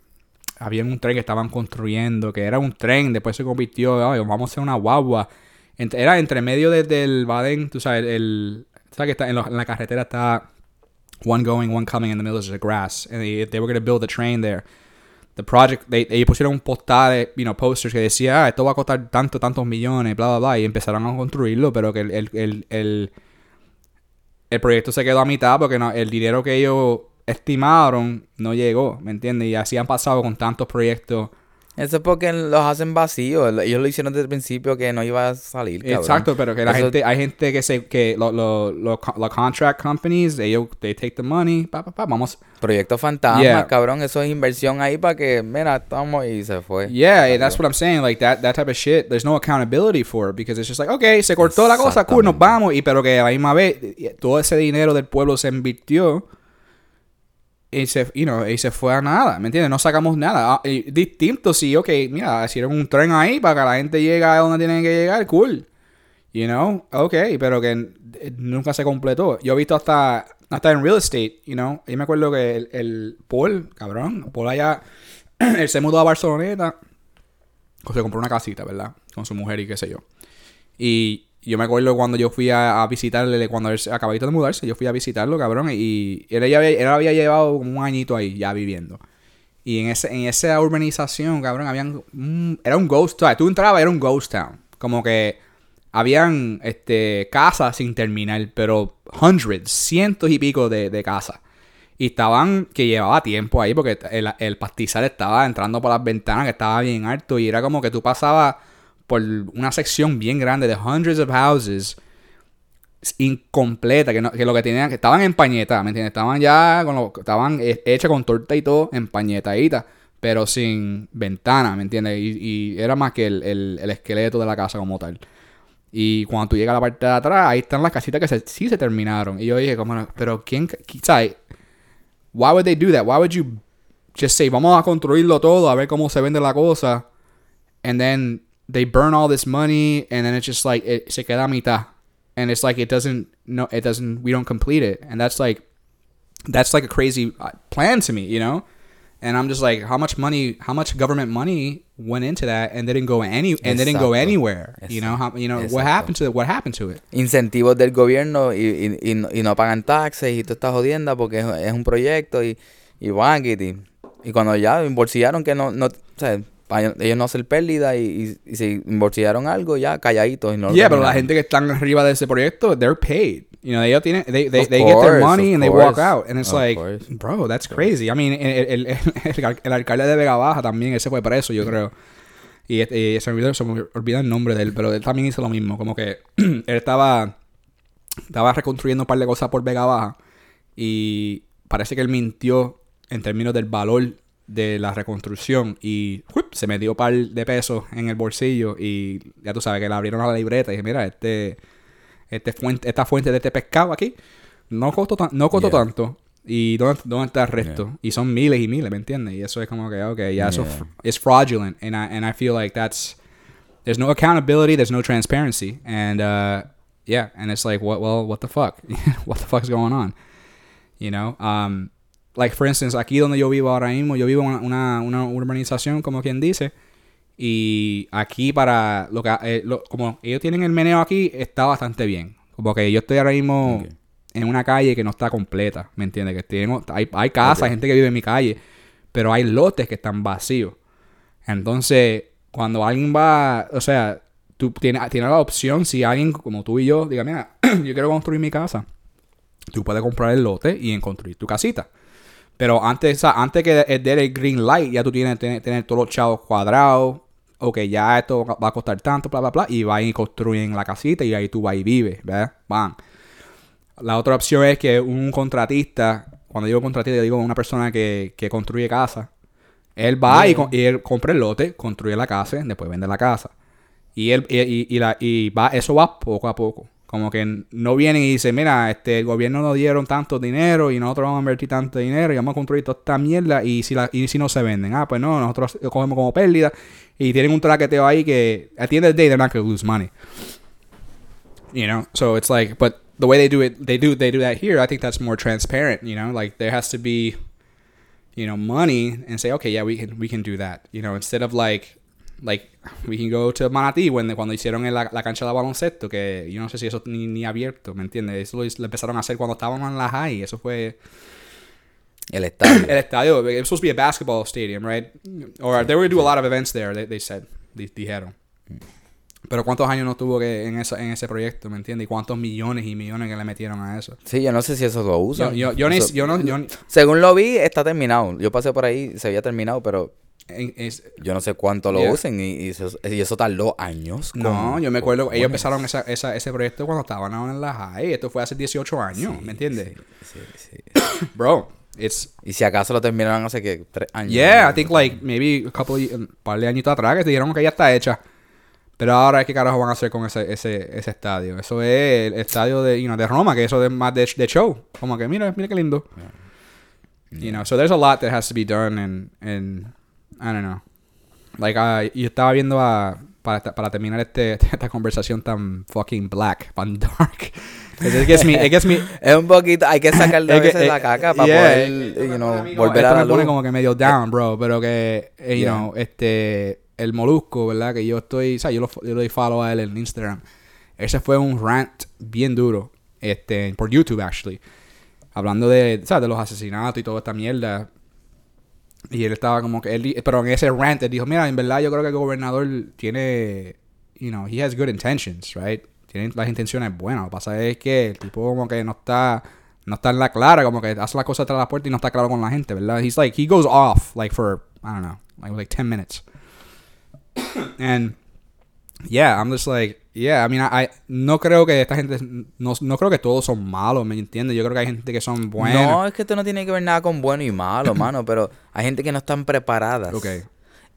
había un tren que estaban construyendo, que era un tren, después se convirtió, "Ay, vamos a hacer una guagua, Ent- era entre medio desde el Baden, tú sabes, el, sabes que está en, lo- en la carretera está one going, one coming, in the middle is the grass, and they, they were going to build a train there the project, they, ellos pusieron un postal, you know, posters que decía, ah, esto va a costar tanto, tantos millones, bla, bla, bla, y empezaron a construirlo, pero que el, el, el, el, el proyecto se quedó a mitad porque no, el dinero que ellos estimaron no llegó, ¿me entiendes? Y así han pasado con tantos proyectos. Eso es porque los hacen vacíos. Ellos lo hicieron desde el principio que no iba a salir, cabrón. Exacto, pero que la Eso- gente, hay gente que se, que los lo, lo, los contract companies, ellos, they take the money, pa, pa, pa, vamos, Proyecto fantasma, Yeah. cabrón. Eso es inversión ahí para que, mira, estamos y se fue. Yeah, and that's what I'm saying. Like that, that type of shit. There's no accountability for it because it's just like, okay, se cortó la cosa, cool, nos vamos. Y pero que a la misma vez todo ese dinero del pueblo se invirtió y se, you know, y se fue a nada, ¿me entiendes? No sacamos nada. Ah, distinto si, ok, mira, hicieron un tren ahí para que la gente llegue a donde tienen que llegar, cool. You know, ok, pero que eh, nunca se completó. Yo he visto hasta, hasta en real estate, you know. Yo me acuerdo que el, el Paul, cabrón, Paul allá, él se mudó a Barceloneta, o se compró una casita, ¿verdad? Con su mujer y qué sé yo. Y yo me acuerdo cuando yo fui a, visitarle, cuando él acabadito de mudarse, yo fui a visitarlo, cabrón, y él, había, él había llevado como un añito ahí ya viviendo. Y en, ese, en esa urbanización, cabrón, habían... era un ghost town. Tú entrabas, era un ghost town. Como que habían este, casas sin terminar, pero hundreds, cientos y pico de, de casas. Y estaban, que llevaba tiempo ahí, porque el, el pastizal estaba entrando por las ventanas, que estaba bien alto, y era como que tú pasabas por una sección bien grande de hundreds of houses incompleta, que, no- que lo que tenían, que estaban empañetadas, ¿me entiendes? Estaban ya, estaban he- hechas con torta y todo, empañetaditas, pero sin ventana, ¿me entiendes? Y, era más que el, el- el esqueleto de la casa como tal. Y cuando tú llegas a la parte de atrás, ahí están las casitas que se- sí se terminaron. Y yo dije, como, pero ¿quién, qui- sabes? Why would they do that? Why would you just say, vamos a construirlo todo, a ver cómo se vende la cosa? And then they burn all this money, and then it's just like, it, se queda mitad. And it's like, it doesn't, no, it doesn't, we don't complete it. And that's like, that's like a crazy uh, plan to me, you know? And I'm just like, how much money, how much government money went into that and they didn't go any, and they didn't go anywhere, you know? How, you know, what Exacto. happened to it? What happened to it? Incentivos del gobierno y, y, y no, y no pagan taxes y tú estás jodiendo porque es, es un proyecto y, y banquete. Y cuando ya embolsillaron que no, no o sea, para ellos no hacer pérdida y, y, y si embolsillaron algo, ya calladitos y no lo yeah, pero la gente que están arriba de ese proyecto, they're paid. You know, ellos tienen, they, they, they get their course, money and they walk course, out. And it's of like, course. bro, that's crazy. I mean, el, el, el, el- el alcalde de Vega Baja también, ese fue preso, yo creo. Y, este- y se, me olvida, se me olvida el nombre de él, pero él también hizo lo mismo. Como que él estaba, estaba reconstruyendo un par de cosas por Vega Baja y parece que él mintió en términos del valor de la reconstrucción y ¡juip! se metió un par de pesos en el bolsillo y ya tú sabes que le abrieron la libreta y dije, mira, este, este fuente, esta fuente de este pescado aquí no costó, tan- no costó Yeah. tanto. ¿Y dónde, dónde está el resto? Y son miles y miles, ¿me entiendes? Y eso es como que, ok, ya eso Yeah. es fraudulent. And I, and I feel like that's, there's no accountability, there's no transparency. And, uh, yeah, and it's like, what, well, what the fuck? what the fuck's going on? You know? Um, like, for instance, aquí donde yo vivo ahora mismo, yo vivo en una, una, una urbanización, como quien dice, y aquí para lo que eh, lo- como ellos tienen el meneo aquí está bastante bien. Como que yo estoy ahora mismo en una calle que no está completa ¿me entiendes? que tienen, hay, hay casas hay gente que vive en mi calle pero hay lotes que están vacíos. Entonces cuando alguien va o sea tú tienes, tienes la opción si alguien como tú y yo diga mira yo quiero construir mi casa tú puedes comprar el lote y en construir tu casita pero antes, o sea, antes que de- el green light, ya tú tienes que tener, tener todos los chavos cuadrados. Ok, ya esto va a costar tanto, bla, bla, bla. Y van y construyen la casita y ahí tú vas y vives, ¿verdad? Van. La otra opción es que un contratista, cuando digo contratista, digo una persona que, que construye casa, Él va y, con- y él compra el lote, construye la casa, después vende la casa. Y él y la, y va, eso va poco a poco. Como que no vienen y dicen, mira, este el gobierno nos dieron tanto dinero y nosotros vamos a invertir tanto dinero y vamos a construir toda esta mierda y si la, y si no se venden. Ah, pues no, nosotros cogemos como pérdida. Y tienen un traqueteo ahí que at the end of the day they're not gonna lose money. You know? So it's like but the way they do it they do they do that here, I think that's more transparent, you know, like there has to be you know, money and say, okay, yeah, we can we can do that. You know, instead of like like we can go to Manatí when, cuando hicieron en la, la cancha de baloncesto, que yo no sé si eso ni, ni abierto, ¿me entiendes? Eso lo, lo empezaron a hacer cuando estábamos en la high, eso fue El estadio. el estadio, it was supposed to be a basketball stadium, right? Or they were gonna do a lot of events there, they, they said, di- dijeron. Pero cuántos años no tuvo que en, esa, en ese proyecto, ¿me entiendes? Y cuántos millones y millones que le metieron a eso. Sí, yo no sé si eso lo Yo, usan. yo, yo, ni- Eso- yo no, yo, ni- Según lo vi, está terminado. Yo pasé por ahí, se había terminado, pero es- yo no sé cuánto lo Yeah. usen. Y, y eso, y eso tardó años. con- No, yo me acuerdo, ellos empezaron esa, esa, ese proyecto cuando estaban aún en la high. Esto fue hace 18 años, ¿me entiendes? Sí, sí. Bro, it's... Y si acaso lo terminaron hace que tres años. Yeah, I think like maybe a couple of, un par de añitos atrás que te dijeron que ya está hecha. Pero ahora, ¿qué carajo van a hacer con ese, ese, ese estadio? Eso es el estadio de, you know, de Roma, que eso es más de, de show. Como que, mira, mira qué lindo. You know, so there's a lot that has to be done and, and I don't know. Like, uh, yo estaba viendo a, para, para terminar este, esta conversación tan fucking black, tan dark. It gets me, it gets me, Es un poquito, hay que sacarle a veces eh, la caca para yeah, poder, you know, volver a la me pone como que medio down, bro, pero que, eh, you Yeah. know, este, el molusco, ¿verdad? Que yo estoy, o sea, yo lo, yo le doy follow a él en Instagram. Ese fue un rant bien duro, este, por YouTube, actually. Hablando de, ¿sabes? De los asesinatos y toda esta mierda. Y él estaba como que, él, pero en ese rant él dijo, mira, en verdad yo creo que el gobernador tiene, you know, he has good intentions, right? Tiene las intenciones buenas. Lo que pasa es que el tipo como que no está, no está en la clara, como que hace las cosas tras la puerta y no está claro con la gente, ¿verdad? He's like, he goes off, like for, I don't know, like, like 10 minutes. And, yeah, I'm just like, yeah, I mean, I, I- no creo que esta gente, no, no creo que todos son malos, ¿me entiendes? Yo creo que hay gente que son buenas. No, es que esto no tiene que ver nada con bueno y malo, mano, pero hay gente que no están preparadas. Ok.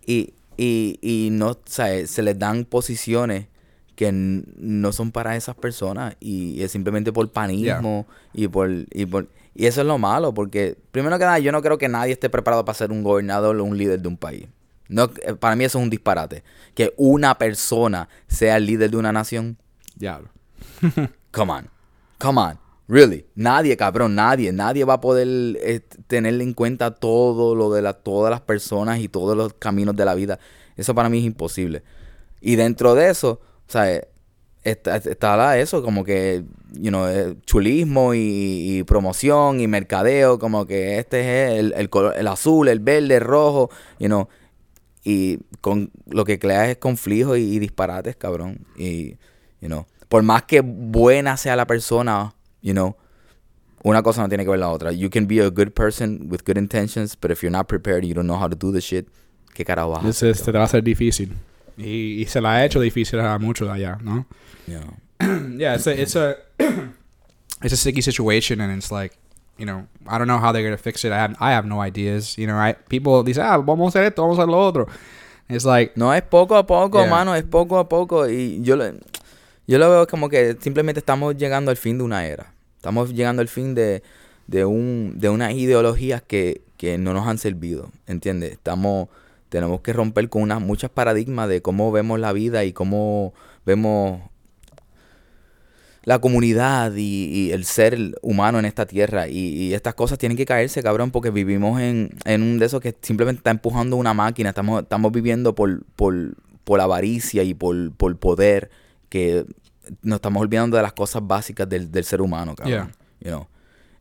Y, y, y no, o sea, se les dan posiciones que no son para esas personas y es simplemente por panismo y por y por y eso es lo malo porque primero que nada yo no creo que nadie esté preparado para ser un gobernador o un líder de un país. No, eh, para mí eso es un disparate. Que una persona sea el líder de una nación. Diablo. Come on. Come on. Really. Nadie, cabrón, nadie. Nadie va a poder eh, tener en cuenta todo lo de la, todas las personas y todos los caminos de la vida. Eso para mí es imposible. Y dentro de eso, o sea, eh, está, está la- eso, como que, you know, eh, chulismo y, y promoción y mercadeo, como que este es el, el, color- el azul, el verde, el rojo, you know. Y con lo que crea es conflictos y, y disparates, cabrón. Y, you know, por más que buena sea la persona, you know, una cosa no tiene que ver la otra. You can be a good person with good intentions, but if you're not prepared, you don't know how to do the shit, ¿qué carajo vas a hacer? este te va a ser difícil. Y, y se la ha hecho difícil a muchos allá, ¿no? Know? yeah, it's a, it's a, it's a sticky situation, and it's like, you know, I don't know how they're gonna fix it. I have, I have no ideas. You know, I, people dicen, ah, vamos a hacer esto, vamos a hacer lo otro. It's like, No, es poco a poco, Yeah. mano, es poco a poco. Y yo lo, yo lo veo como que simplemente estamos llegando al fin de una era. Estamos llegando al fin de, de, un, de unas ideologías que, que no nos han servido, ¿entiendes? Estamos, tenemos que romper con unas muchas paradigmas de cómo vemos la vida y cómo vemos la comunidad y, y el ser humano en esta tierra. Y, y estas cosas tienen que caerse, cabrón, porque vivimos en, en un de esos que simplemente está empujando una máquina. Estamos, estamos viviendo por, por, por avaricia y por, por poder, que nos estamos olvidando de las cosas básicas del, del ser humano, cabrón. You know.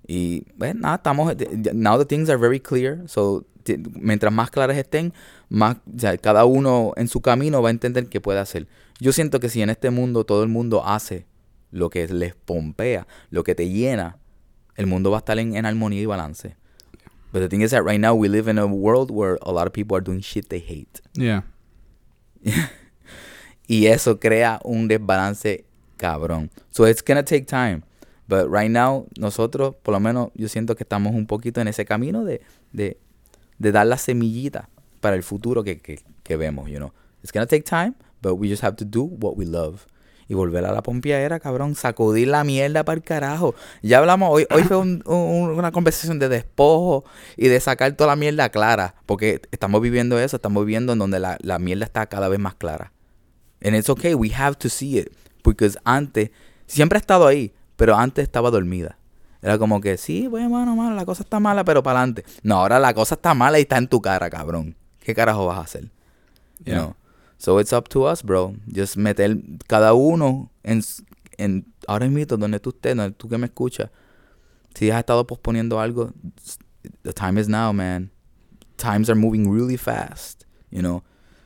Y, pues, nada, estamos... Now the things are very clear. So, mientras más claras estén, más... O sea, cada uno en su camino va a entender qué puede hacer. Yo siento que si en este mundo todo el mundo hace lo que les pompea, lo que te llena, el mundo va a estar en, en armonía y balance. But the thing is that right now we live in a world where a lot of people are doing shit they hate. yeah, Y eso crea un desbalance cabrón. So it's gonna take time. But right now, nosotros, por lo menos, yo siento que estamos un poquito en ese camino de, de, de dar la semillita para el futuro que, que, que vemos, you know. It's gonna take time, but we just have to do what we love. Y volver a la pompiadera, cabrón, sacudir la mierda para el carajo. Ya hablamos, hoy, hoy fue un- un- una conversación de despojo y de sacar toda la mierda clara. Porque estamos viviendo eso, estamos viviendo en donde la, la mierda está cada vez más clara. And it's okay, we have to see it. Porque antes, siempre ha estado ahí, pero antes estaba dormida. Era como que, sí, bueno, mano, mano, la cosa está mala, pero para adelante. No, ahora la cosa está mala y está en tu cara, cabrón. ¿Qué carajo vas a hacer? You Yeah. know? So it's up to us, bro. Just meter cada uno en, en ahora mismo donde tú estés, donde tú que me escuchas. Si has estado posponiendo algo, the time is now, man. Times are moving really fast, you know.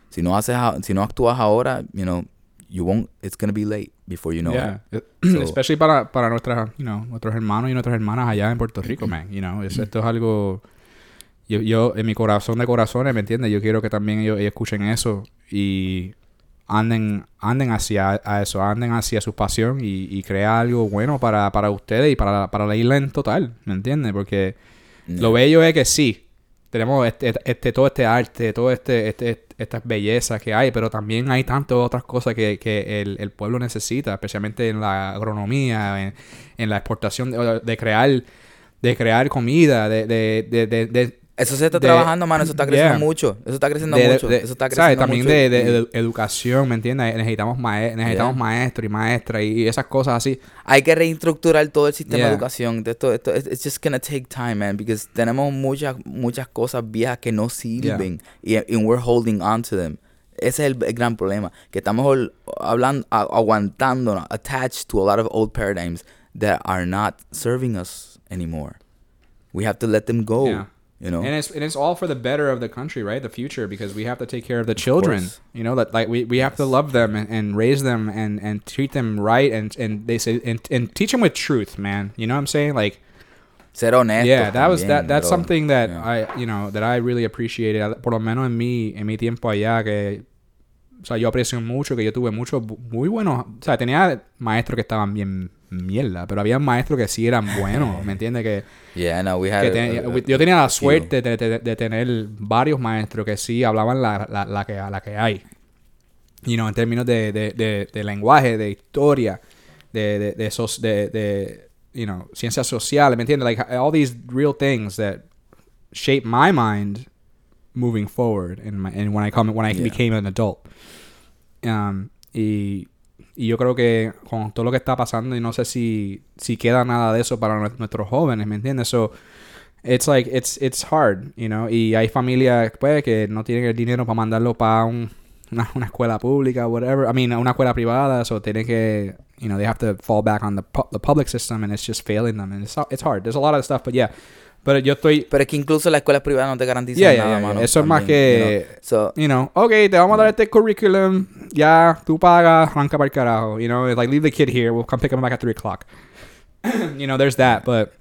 Si no haces, si no actúas ahora, you know, you won't. It's gonna be late before you know yeah. it. Eh, So- Especially para, para nuestras, you know, nuestros hermanos y nuestras hermanas allá en Puerto Rico, man. You know, es- esto es algo... Yo, yo, en mi corazón de corazones, ¿me entiendes? Yo quiero que también ellos, ellos escuchen eso y anden, anden hacia a eso, anden hacia su pasión y, y crea algo bueno para, para ustedes y para, para la isla en total, ¿me entiendes? Porque lo bello es que sí, tenemos este, este, todo este arte, todo este, este, estas bellezas que hay, pero también hay tantas otras cosas que, que el, el pueblo necesita, especialmente en la agronomía, en, en la exportación de, de crear, de crear comida, de- de- Eso se está de- trabajando, mano. Eso está creciendo Yeah. mucho. Eso está creciendo de- mucho. de- eso está ¿sabes? creciendo También mucho. de, edu- educación, ¿me entiendes? Necesitamos, mae- necesitamos Yeah. maestros y maestras y, esas cosas así. hay que reestructurar todo el sistema Yeah. de educación. Esto, esto, it's just gonna take time, man, because tenemos muchas, muchas cosas viejas que no sirven y and we're holding on to them. Ese es el, el gran problema, que estamos hablando, aguantándonos, attached to a lot of old paradigms that are not serving us anymore. We have to let them go. You know. And it's and it's all for the better of the country, right? The future, because we have to take care of the children. course. You know that like we, we have to love them and, and raise them and, and treat them right and and they say and, and teach them with truth, man. You know what I'm saying? Like Ser honesto. yeah, that was that that's something that Yeah. I you know that I really appreciated. Por lo menos en mi en mi tiempo allá que o sea, yo aprecio mucho que yo tuve muchos muy buenos, o sea, tenía maestros que estaban bien mierda, pero había maestros que sí eran buenos, ¿me entiendes? Que Yeah, no, we had que a- te- a- a- yo tenía la suerte de, de- de tener varios maestros que sí hablaban la, la, la que, la que hay. You know, en términos de, de, lenguaje, de historia, de, de, de, sos- de, de, you know, ciencias sociales, ¿me entiendes? Like, all these real things that shape my mind moving forward and, my, and when I come when I Yeah. became an adult. Um, y, y yo creo que con todo lo que está pasando y no sé si, si queda nada de eso para nue- nuestros jóvenes, ¿me entiendes? So, it's like, it's, it's hard, you know, y hay familias, pues, que no tienen el dinero para mandarlo para un, una, una escuela pública, whatever, I mean, una escuela privada, so tienen que, you know, they have to fall back on the, pu- the public system and it's just failing them, and it's, it's hard, there's a lot of stuff, but yeah, pero yo estoy, Pero es que incluso las escuelas privadas no te garantizan Yeah, yeah, nada, yeah, mano. Eso es más también, que- you know. So, you know, okay, te vamos a dar este curriculum, ya, tú pagas, arranca para el carajo, you know, it's like, leave the kid here, we'll come pick him back at 3 o'clock. you know, there's that, but,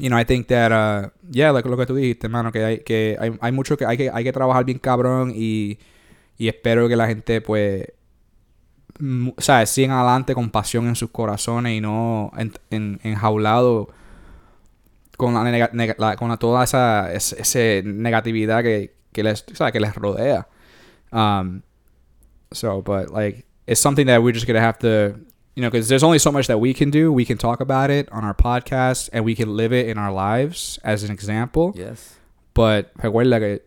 you know, I think that, uh, yeah, like lo que tú dijiste, mano, que hay, que hay, hay mucho que hay, que hay que trabajar bien cabrón y, y espero que la gente, pues, mm, ¿sabes? Sigan adelante con pasión en sus corazones y no en, en, enjaulado con la, nega- nega- la- con la- toda esa negatividad que, que les ¿sabes? que les rodea. Um, so, but like it's something that we're just gonna have to, you know, because there's only so much that we can do. We can talk about it on our podcast and we can live it in our lives as an example. yes. But recuerda que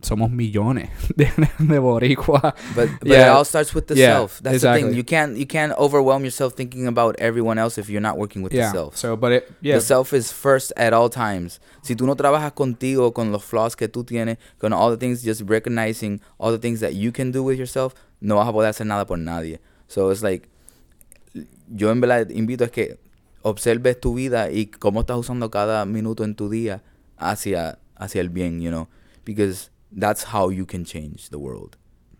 somos millones de, de boricuas. But, but Yeah. it all starts with the Yeah, self. That's the exactly. thing. You can't you can't overwhelm yourself thinking about everyone else if you're not working with Yeah. the self. So, but it, yeah, The self is first at all times. Si tú no trabajas contigo, con los flaws que tú tienes, con all the things, just recognizing all the things that you can do with yourself, no vas a poder hacer nada por nadie. So it's like, yo en verdad invito a que observes tu vida y cómo estás usando cada minuto en tu día hacia, hacia el bien, you know, because that's how you can change the world.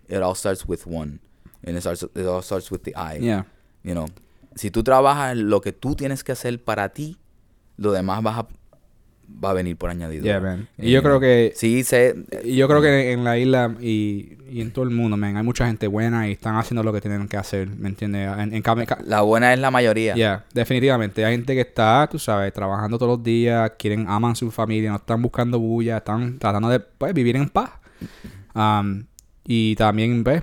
It all starts with one, and it starts, it all starts with the I. yeah. You know, si tú trabajas lo que tú tienes que hacer para ti, lo demás vas a, va a venir por añadido. Yeah, man. Y yo creo que Sí, sé. Yo creo que en la isla y, y en todo el mundo, man, hay mucha gente buena y están haciendo lo que tienen que hacer, ¿me entiendes? En, La buena es la mayoría. yeah, definitivamente. Hay gente que está, tú sabes, trabajando todos los días, quieren, aman su familia, no están buscando bulla, están tratando de pues, vivir en paz. Um, y también, ves,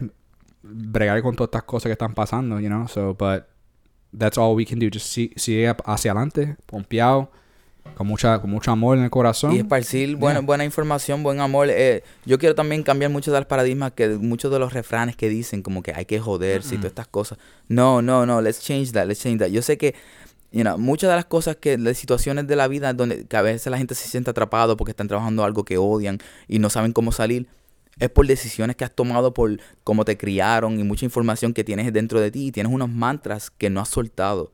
bregar con todas estas cosas que están pasando, you know. So, but that's all we can do. Just si- sigue hacia adelante, pompeado, con mucha, con mucho amor en el corazón. Y esparcir buena, Yeah. buena información, buen amor. Eh, yo quiero también cambiar muchos de los paradigmas, que muchos de los refranes que dicen como que hay que joderse y todas estas cosas. No, no, no, let's change that, let's change that. Yo sé que, you know, muchas de las cosas que, las situaciones de la vida donde que a veces la gente se siente atrapado porque están trabajando algo que odian y no saben cómo salir, es por decisiones que has tomado, por cómo te criaron y mucha información que tienes dentro de ti y tienes unos mantras que no has soltado.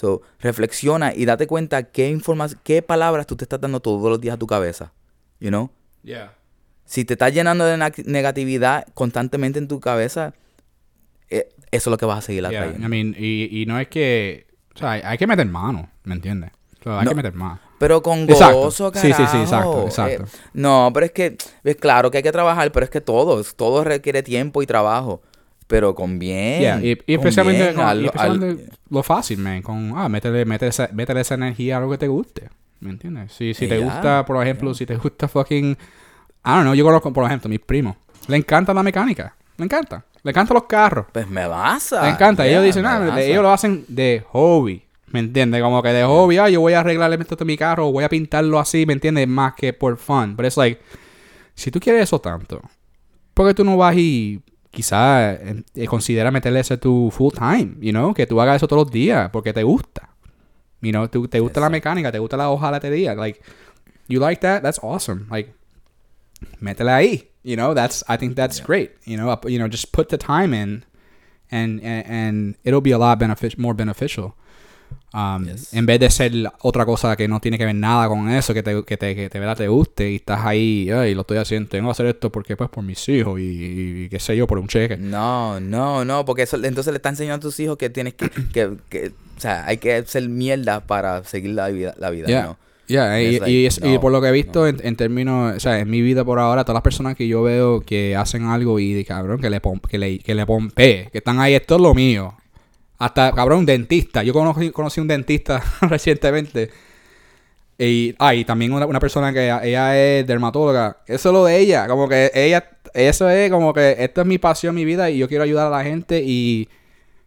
So, reflexiona y date cuenta qué información, qué palabras tú te estás dando todos los días a tu cabeza. You know? Yeah. Si te estás llenando de negatividad constantemente en tu cabeza, eh, eso es lo que vas a seguir Yeah, atrayendo. I mean, y, y no es que... O sea, hay, hay que meter mano, ¿me entiendes? O sea, hay No. que meter mano. Pero con gozo, Sí, sí, sí, carajo. exacto, exacto. Eh, no, pero es que, es claro que hay que trabajar, pero es que todo, todo requiere tiempo y trabajo. Pero con bien. Yeah, y, especialmente, bien, con- al- y especialmente al- lo fácil, man. Con, ah, métele, métele, esa, métele esa energía a algo que te guste. ¿Me entiendes? Si, si te gusta, por ejemplo, si te gusta fucking... I don't know, yo conozco, por ejemplo, mis primos. Le encanta la mecánica. Le encanta. Le encantan los carros. Pues me basa. Le encanta. Ellos dicen, ah, ellos lo hacen de hobby. ¿Me entiendes? Como que de hobby, ah, yo voy a arreglarle esto a mi carro, voy a pintarlo así, ¿me entiendes? Más que por fun. Pero es like, si tú quieres eso tanto, ¿por qué tú no vas y quizás eh, eh, considera meterle ese tu full time? You know, que tú hagas eso todos los días porque te gusta. You know, tú- te gusta la mecánica, te gusta la hojalatería. Like, you like that? That's awesome. Like, métele ahí. You know, that's I think that's great. You know, you know, just put the time in, and and, and it'll be a lot benefic- more beneficial. Um, Yes. En vez de ser otra cosa que no tiene que ver nada con eso, que te, que te, que te, verdad te guste y estás ahí, ay, lo estoy haciendo, tengo que hacer esto porque pues por mis hijos y, y qué sé yo, por un cheque. No, no, no, porque eso, entonces le está enseñando a tus hijos que tienes que, que, que, o sea, hay que ser mierda para seguir la vida, la vida, Yeah. ¿no? Yeah, y, like, y es- y por lo que he visto no. en, en términos, o sea, en mi vida por ahora, todas las personas que yo veo que hacen algo y de cabrón, que le, pom- que le, que le pompee, que están ahí, esto es lo mío. Hasta, cabrón, un dentista. Yo conocí, conocí un dentista recientemente. Y, ah, y también una, una persona que ella es dermatóloga. Eso es lo de ella. Como que ella, eso es como que esto es mi pasión, mi vida y yo quiero ayudar a la gente y,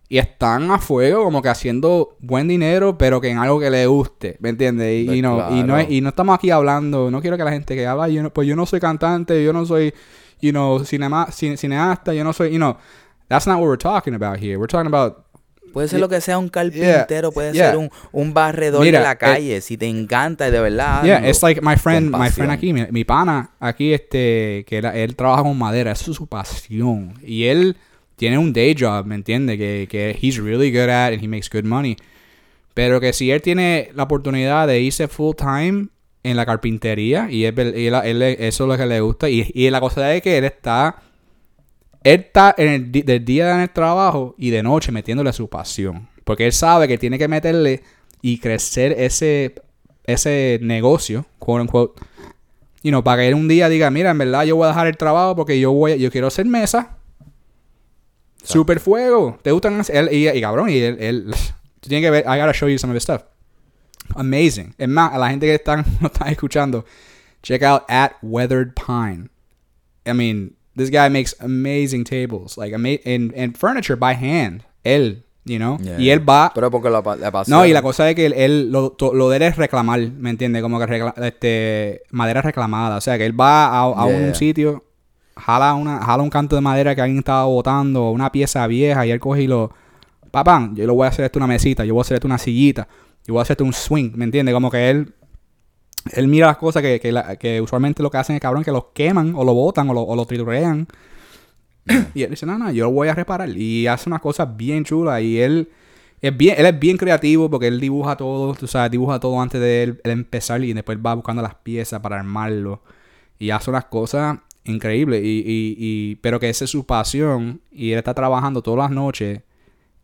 y están a fuego como que haciendo buen dinero, pero que en algo que le guste, ¿me entiendes? Y, Pues y no, y, no claro. y no estamos aquí hablando, no quiero que la gente que habla, yo no- pues yo no soy cantante, yo no soy, you know, cinema, cine- cineasta, yo no soy, you know, that's not what we're talking about here. We're talking about Puede ser lo que sea un carpintero, puede Yeah. ser un, un barredor Mira, de la eh, calle, si te encanta y de verdad. Yeah, it's like my friend, my friend aquí, mi, mi pana aquí, este, que él trabaja con madera, eso es su pasión. Y él tiene un day job, ¿me entiende? Que, que he's really good at and he makes good money. Pero que si él tiene la oportunidad de irse full time en la carpintería y, él, y él- él- eso es lo que le gusta. Y, y la cosa es que él está, él está en el, di- del día en el trabajo y de noche metiéndole su pasión. Porque él sabe que tiene que meterle y crecer ese, ese negocio, quote unquote, you know, para que él un día diga, mira, en verdad yo voy a dejar el trabajo porque yo voy, yo quiero hacer mesa. Super fuego. ¿Te gustan? Él, y, y cabrón, y él, él tú tienes que ver, I gotta show you some of this stuff. Amazing. Es más, a la gente que están, no están escuchando, check out at Weathered Pine. I mean, this guy makes amazing tables, like ama and, and furniture by hand. Él, you know, Yeah. y él va Pero porque la, la pasión. no, y la cosa es que él, él- lo, to- lo de él es reclamar, ¿me entiendes? Como que recla- este, madera reclamada. O sea, que él va a, a un sitio, jala, una, jala un canto de madera que alguien estaba botando, una pieza vieja, y él coge y lo... Papá, yo le voy a hacer esto una mesita, yo voy a hacer esto una sillita, yo voy a hacer esto un swing, ¿me entiendes? Como que él... Él mira las cosas que, que, que usualmente lo que hacen es cabrón que los queman o lo botan o lo, o lo y él dice, no, no, yo lo voy a reparar. Y hace unas cosas bien chulas. Y él es bien, él es bien creativo porque él dibuja todo, tú sabes, dibuja todo antes de él, él empezar y después va buscando las piezas para armarlo. Y hace unas cosas increíbles. Y, y, y, pero que esa es su pasión. Y él está trabajando todas las noches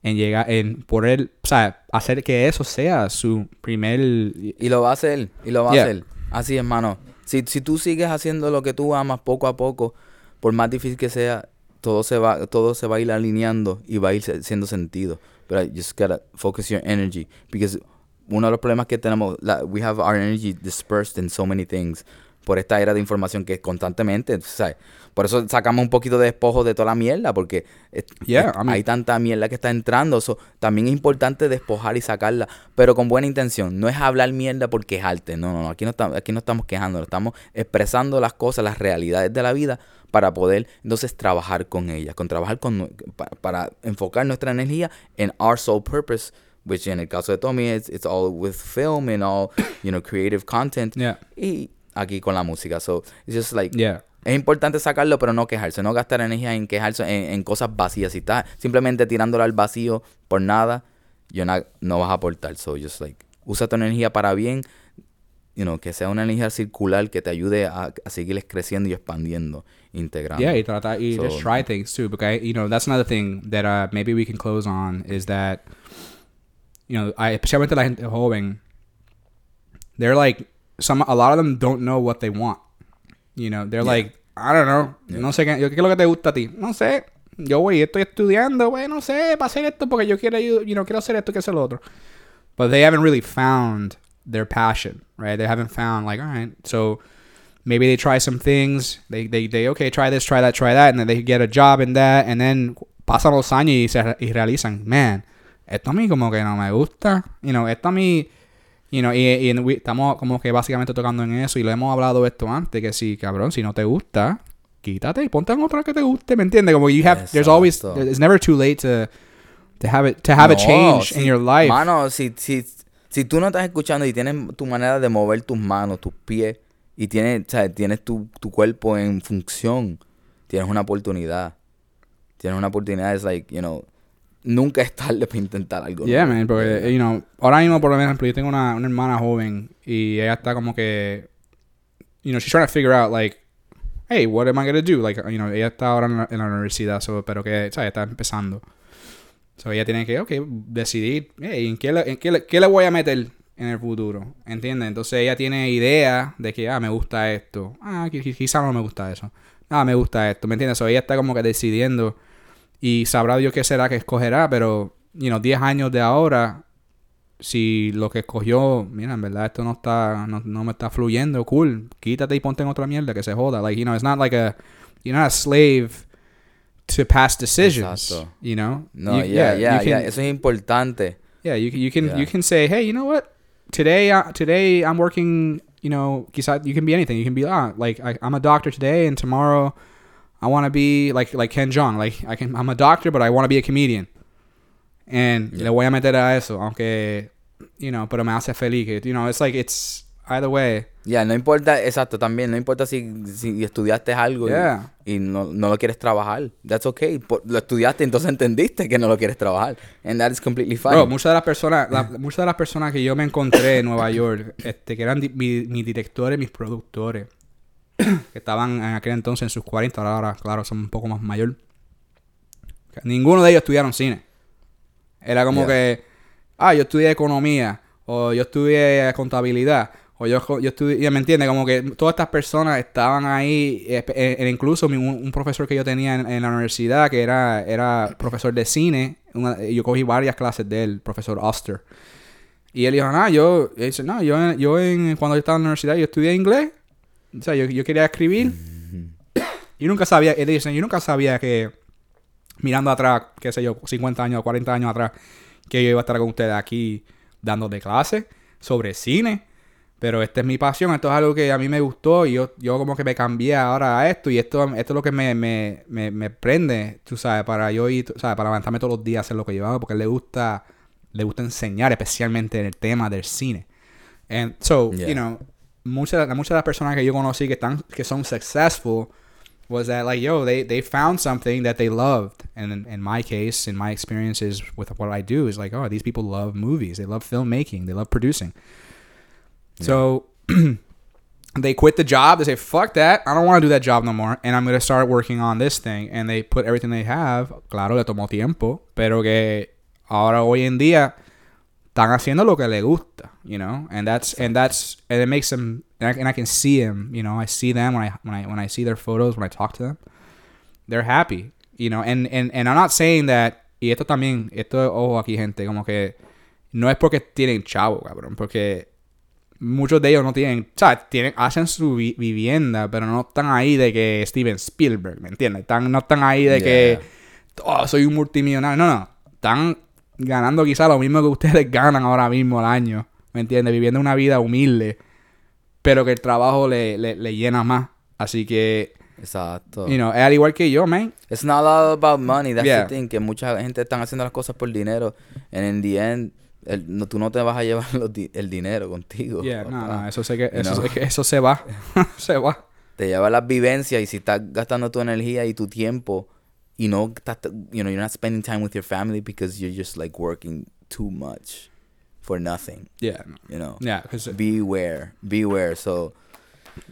en llegar, en por él, o sea, hacer que eso sea su primer... Y lo va a hacer, y lo va Yeah. a hacer. Así es, hermano. Si, si tú sigues haciendo lo que tú amas poco a poco, por más difícil que sea, todo se va, todo se va a ir alineando y va a ir siendo sentido. But I just gotta focus your energy. Because uno de los problemas que tenemos, la- we have our energy dispersed in so many things. por esta era de información que constantemente, ¿sabes? Por eso sacamos un poquito de despojo de toda la mierda, porque eh, Yeah, eh, I mean- hay tanta mierda que está entrando. so, también es importante despojar y sacarla, pero con buena intención. No es hablar mierda por quejarte. No, no, no. Aquí no, estamos, aquí no estamos quejando, estamos expresando las cosas, las realidades de la vida para poder entonces trabajar con ellas, con trabajar con para, enfocar nuestra energía en our sole purpose, which en el caso de Tommy it's, it's all with film and all, you know, creative content. Yeah. Y aquí con la música. So, it's just like Yeah. Es importante sacarlo, pero no quejarse, no gastar energía en quejarse en, en cosas vacías. Si estás simplemente tirándola al vacío por nada, yo no vas a aportar. So just like usa tu energía para bien, you know, que sea una energía circular que te ayude a, a seguir creciendo y expandiendo, integrando. Yeah, y trata y So- just try things too. Because you know that's another thing that uh, maybe we can close on is that you know, I, especialmente la gente joven, they're like some a lot of them don't know what they want. You know, they're Yeah. like I don't know, no sé qué, yo- qué es lo que te gusta a ti. No sé. Yo güey, estoy estudiando, güey, no sé, para hacer esto porque yo quiero you know, quiero hacer esto que hacer lo otro. But they haven't really found their passion, right? They haven't found like, all right, so maybe they try some things they, they, they okay try this try that try that and then they get a job in that and then pasan los años y, se, y realizan man esto a mí como que no me gusta you know esto a mí you know, y, y we- estamos como que básicamente tocando en eso y lo hemos hablado esto antes que sí cabrón si no te gusta quítate y ponte en otra que te guste me entiendes como you have there's always Exacto. it's never too late to to have it to have a No, change si- in your life Mano, si, si, si tú no estás escuchando y tienes tu manera de mover tus manos, tus pies, y tienes, o sea, tienes tu, tu cuerpo en función, tienes una oportunidad. Tienes una oportunidad, es like, you know, nunca es tarde para intentar algo. Yeah, man, porque, you know, ahora mismo, por ejemplo, yo tengo una, una hermana joven y ella está como que, you know, she's trying to figure out, like, hey, what am I going to do? Like, you know, ella está ahora en la, en la universidad, so, pero que, ¿sabes? Está empezando. So, ella tiene que, ok, decidir, hey, ¿en qué le, en qué le, qué le voy a meter en el futuro? ¿Entiendes? Entonces ella tiene idea de que, ah, me gusta esto. Ah, qui- qui- quizá no me gusta eso. Ah, me gusta esto, ¿me entiendes? So, ella está como que decidiendo y sabrá Dios qué será que escogerá, pero, you know, 10 años de ahora, si lo que escogió, mira, en verdad esto no está, no, no me está fluyendo, cool, quítate y ponte en otra mierda que se joda. Like, you know, it's not like a, you're not a slave to past decisions, Exacto. you know? No, You- yeah, you yeah, can- yeah, Eso es importante. yeah, you can you can Yeah. you can say, hey, you know what? Today, uh, today I'm working. You know, quizá you can be anything. You can be ah, like I, I'm a doctor today, and tomorrow I want to be like like Ken Jeong. Like I can, I'm a doctor, but I want to be a comedian. And Yeah. le voy a meter a eso, aunque you know, pero me hace feliz. You know, it's like it's either way. Ya, no importa, exacto, también, no importa si, si estudiaste algo y- Yeah. y, no, no lo quieres trabajar. That's okay. Por- lo estudiaste, entonces entendiste que no lo quieres trabajar. And that is completely fine. Bro, muchas de las personas, la- muchas de las personas que yo me encontré en Nueva York, este, que eran di- mi- mis directores, mis productores, que estaban en aquel entonces en sus 40, ahora, ahora, claro, son un poco más mayor. Ninguno de ellos estudiaron cine. Era como Yeah. que, ah, yo estudié economía, o yo estudié contabilidad, o yo, yo estudié, ya me entiende, como que todas estas personas estaban ahí, eh, eh, incluso un, un profesor que yo tenía en, en la universidad, que era, era profesor de cine, una- yo cogí varias clases de él, profesor Oster. Y él dijo, no, yo, dice, no, yo, yo en, cuando yo estaba en la universidad, yo estudié inglés, o sea, yo, yo quería escribir, y nunca sabía, él dice, yo nunca sabía que, mirando atrás, qué sé yo, 50 años, 40 años atrás, que yo iba a estar con ustedes aquí dando de clases sobre cine. Pero esta es mi pasión, esto es algo que a mí me gustó y yo, yo como que me cambié ahora a esto y esto, esto es lo que me, me, me, me prende, tú sabes, para yo ir, sabes, para levantarme todos los días a hacer lo que yo hago porque le gusta, le gusta enseñar, especialmente en el tema del cine. And so, Yeah. you know, muchas, muchas de las personas que yo conocí que, están, que son successful was that like, yo, they, they found something that they loved. And in, in my case, in my experiences with what I do is like, oh, these people love movies. They love filmmaking. They love producing. So they quit the job. They say, fuck that. I don't want to do that job no more. And I'm going to start working on this thing. And they put everything they have. Claro, le tomó tiempo. Pero que ahora hoy en día están haciendo lo que le gusta, you know? And that's, and that's, and it makes them, and I, and I can see them, you know? I see them when I, when I, when I see their photos, when I talk to them. They're happy, you know? And, and, and I'm not saying that, y esto también, esto, ojo aquí, gente, como que no es porque tienen chavo, cabrón, porque muchos de ellos no tienen, o sea, tienen, hacen su vi- vivienda, pero no están ahí de que Steven Spielberg, ¿me entiendes? Están, no están ahí de que oh, soy un multimillonario. No, no. Están ganando quizá lo mismo que ustedes ganan ahora mismo al año, ¿me entiendes? Viviendo una vida humilde, pero que el trabajo le, le, le llena más. Así que, Exacto. you know, es al igual que yo, man. It's not all about money. That's Yeah. the thing. Que mucha gente están haciendo las cosas por dinero. And in the end, el- no, tú no te vas a llevar di- el dinero contigo. Yeah, no, eso, sé que, eso, sé que eso se va. se va. Te lleva las vivencias y si estás gastando tu energía y tu tiempo y no estás, you know, you're not spending time with your family because you're just like working too much for nothing, Yeah, you know. Yeah, 'cause- Beware, beware. So,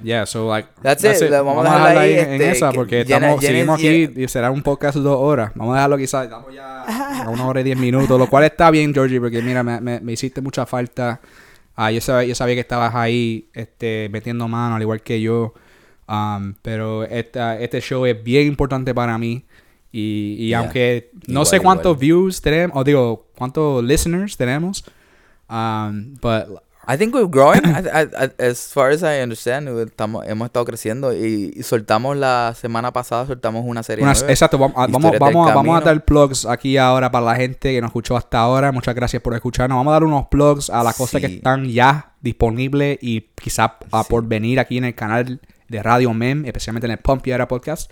Yeah, so like. That's it. La- vamos a dejarla ahí, en, este, esa que porque llena- estamos, llena- seguimos aquí y será un podcast dos horas. Vamos a dejarlo quizás. Estamos ya a una hora y diez minutos, lo cual está bien, Georgie, porque mira, me, me, me hiciste mucha falta. Ah, yo, sabía, yo sabía que estabas ahí este, metiendo mano, al igual que yo. Um, pero esta, este show es bien importante para mí. Y, y Yeah. aunque no Igual, sé cuántos igual. views tenemos, o digo, cuántos listeners tenemos. Um, but I think we're growing. I- I- as far as I understand, estamos, hemos estado creciendo y, y soltamos la semana pasada, soltamos una serie Unas- nueva. exacto, vamos, a- vamos, vamos, vamos a dar plugs aquí ahora para la gente que nos escuchó hasta ahora. Muchas gracias por escucharnos. Vamos a dar unos plugs a las cosas que Sí. están ya disponibles y quizá a Sí. por venir aquí en el canal de Radio Mem, especialmente en el Pump Piedra Podcast.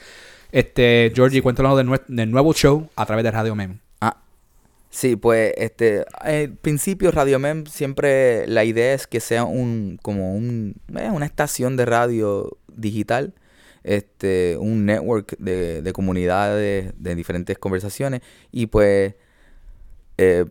Este, Georgie, cuéntanos del, nue- del nuevo show a través de Radio Mem. Sí, pues, este, al principio Radio Mem siempre la idea es que sea un, como un, eh, una estación de radio digital, este, un network de, de comunidades, de diferentes conversaciones. Y pues, eh,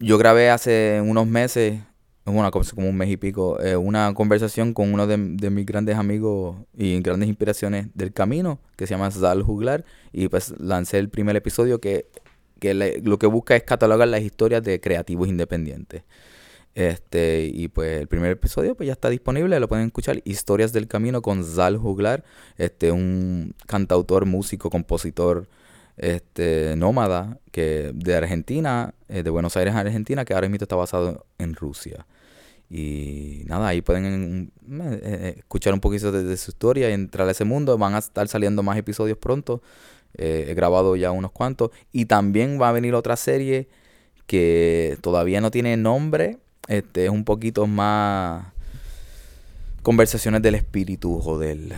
yo grabé hace unos meses, bueno, como un mes y pico, eh, una conversación con uno de, de mis grandes amigos y grandes inspiraciones del camino, que se llama Zal Juglar, y pues lancé el primer episodio que, que lo que busca es catalogar las historias de creativos independientes. Este, y pues el primer episodio pues ya está disponible, lo pueden escuchar, Historias del Camino con Zal Juglar, este, un cantautor, músico, compositor, este, nómada, que de Argentina, eh, de Buenos Aires, Argentina, que ahora mismo está basado en Rusia. Y nada, ahí pueden eh, eh, escuchar un poquito de, de su historia y entrar a ese mundo. Van a estar saliendo más episodios pronto. Eh, he grabado ya unos cuantos. Y también va a venir otra serie que todavía no tiene nombre. Este es un poquito más conversaciones del espíritu o del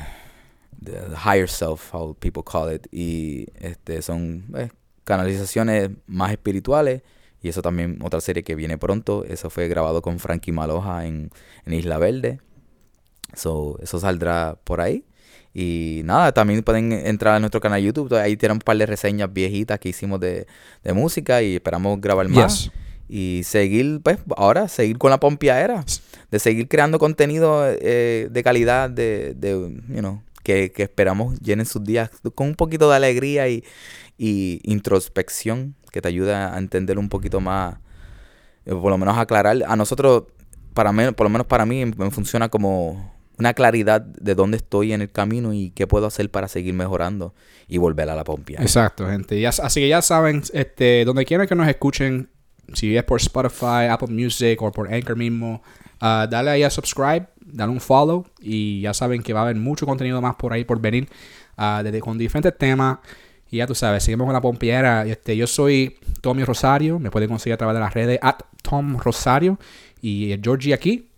the higher self, how people call it. Y este son eh, canalizaciones más espirituales. Y eso también, otra serie que viene pronto. Eso fue grabado con Frankie Maloja en, en Isla Verde. So, eso saldrá por ahí. Y nada, también pueden entrar a nuestro canal de YouTube. Ahí tienen un par de reseñas viejitas que hicimos de, de música y esperamos grabar más. Yes. Y seguir, pues, ahora, seguir con la pompiadera. De seguir creando contenido eh, de calidad, de, de you know, que, que esperamos llenen sus días con un poquito de alegría y, y introspección que te ayuda a entender un poquito más, eh, por lo menos aclarar. A nosotros, para mí, por lo menos para mí, me funciona como una claridad de dónde estoy en el camino y qué puedo hacer para seguir mejorando y volver a la pompiadera. Exacto, gente. Así que ya saben, este, donde quieran que nos escuchen, si es por Spotify, Apple Music o por Anchor mismo, ah, dale ahí a subscribe, dale un follow y ya saben que va a haber mucho contenido más por ahí por venir, ah, desde, con diferentes temas. Y ya tú sabes, seguimos con la pompiera. Este, yo soy Tommy Rosario, me pueden conseguir a través de las redes at Tom Rosario y Georgie aquí.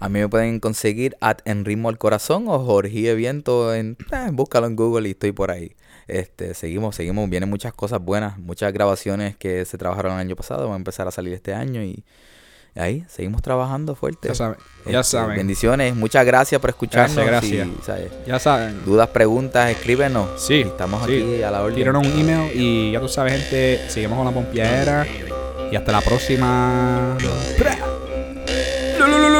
A mí me pueden conseguir at En Ritmo al Corazón o Jorge Viento en eh, búscalo en Google y estoy por ahí. Este, seguimos, seguimos, vienen muchas cosas buenas, muchas grabaciones que se trabajaron el año pasado, van a empezar a salir este año y ahí seguimos trabajando fuerte. Ya saben, ya Este, saben. Bendiciones, muchas gracias por escucharnos. Gracias, gracias. y, ¿sabes? Ya saben. Dudas, preguntas, escríbenos. Sí, Y estamos sí. aquí a la orden. Tíranos un email y ya tú sabes, gente, seguimos con la pompiadera. Y hasta la próxima no, no,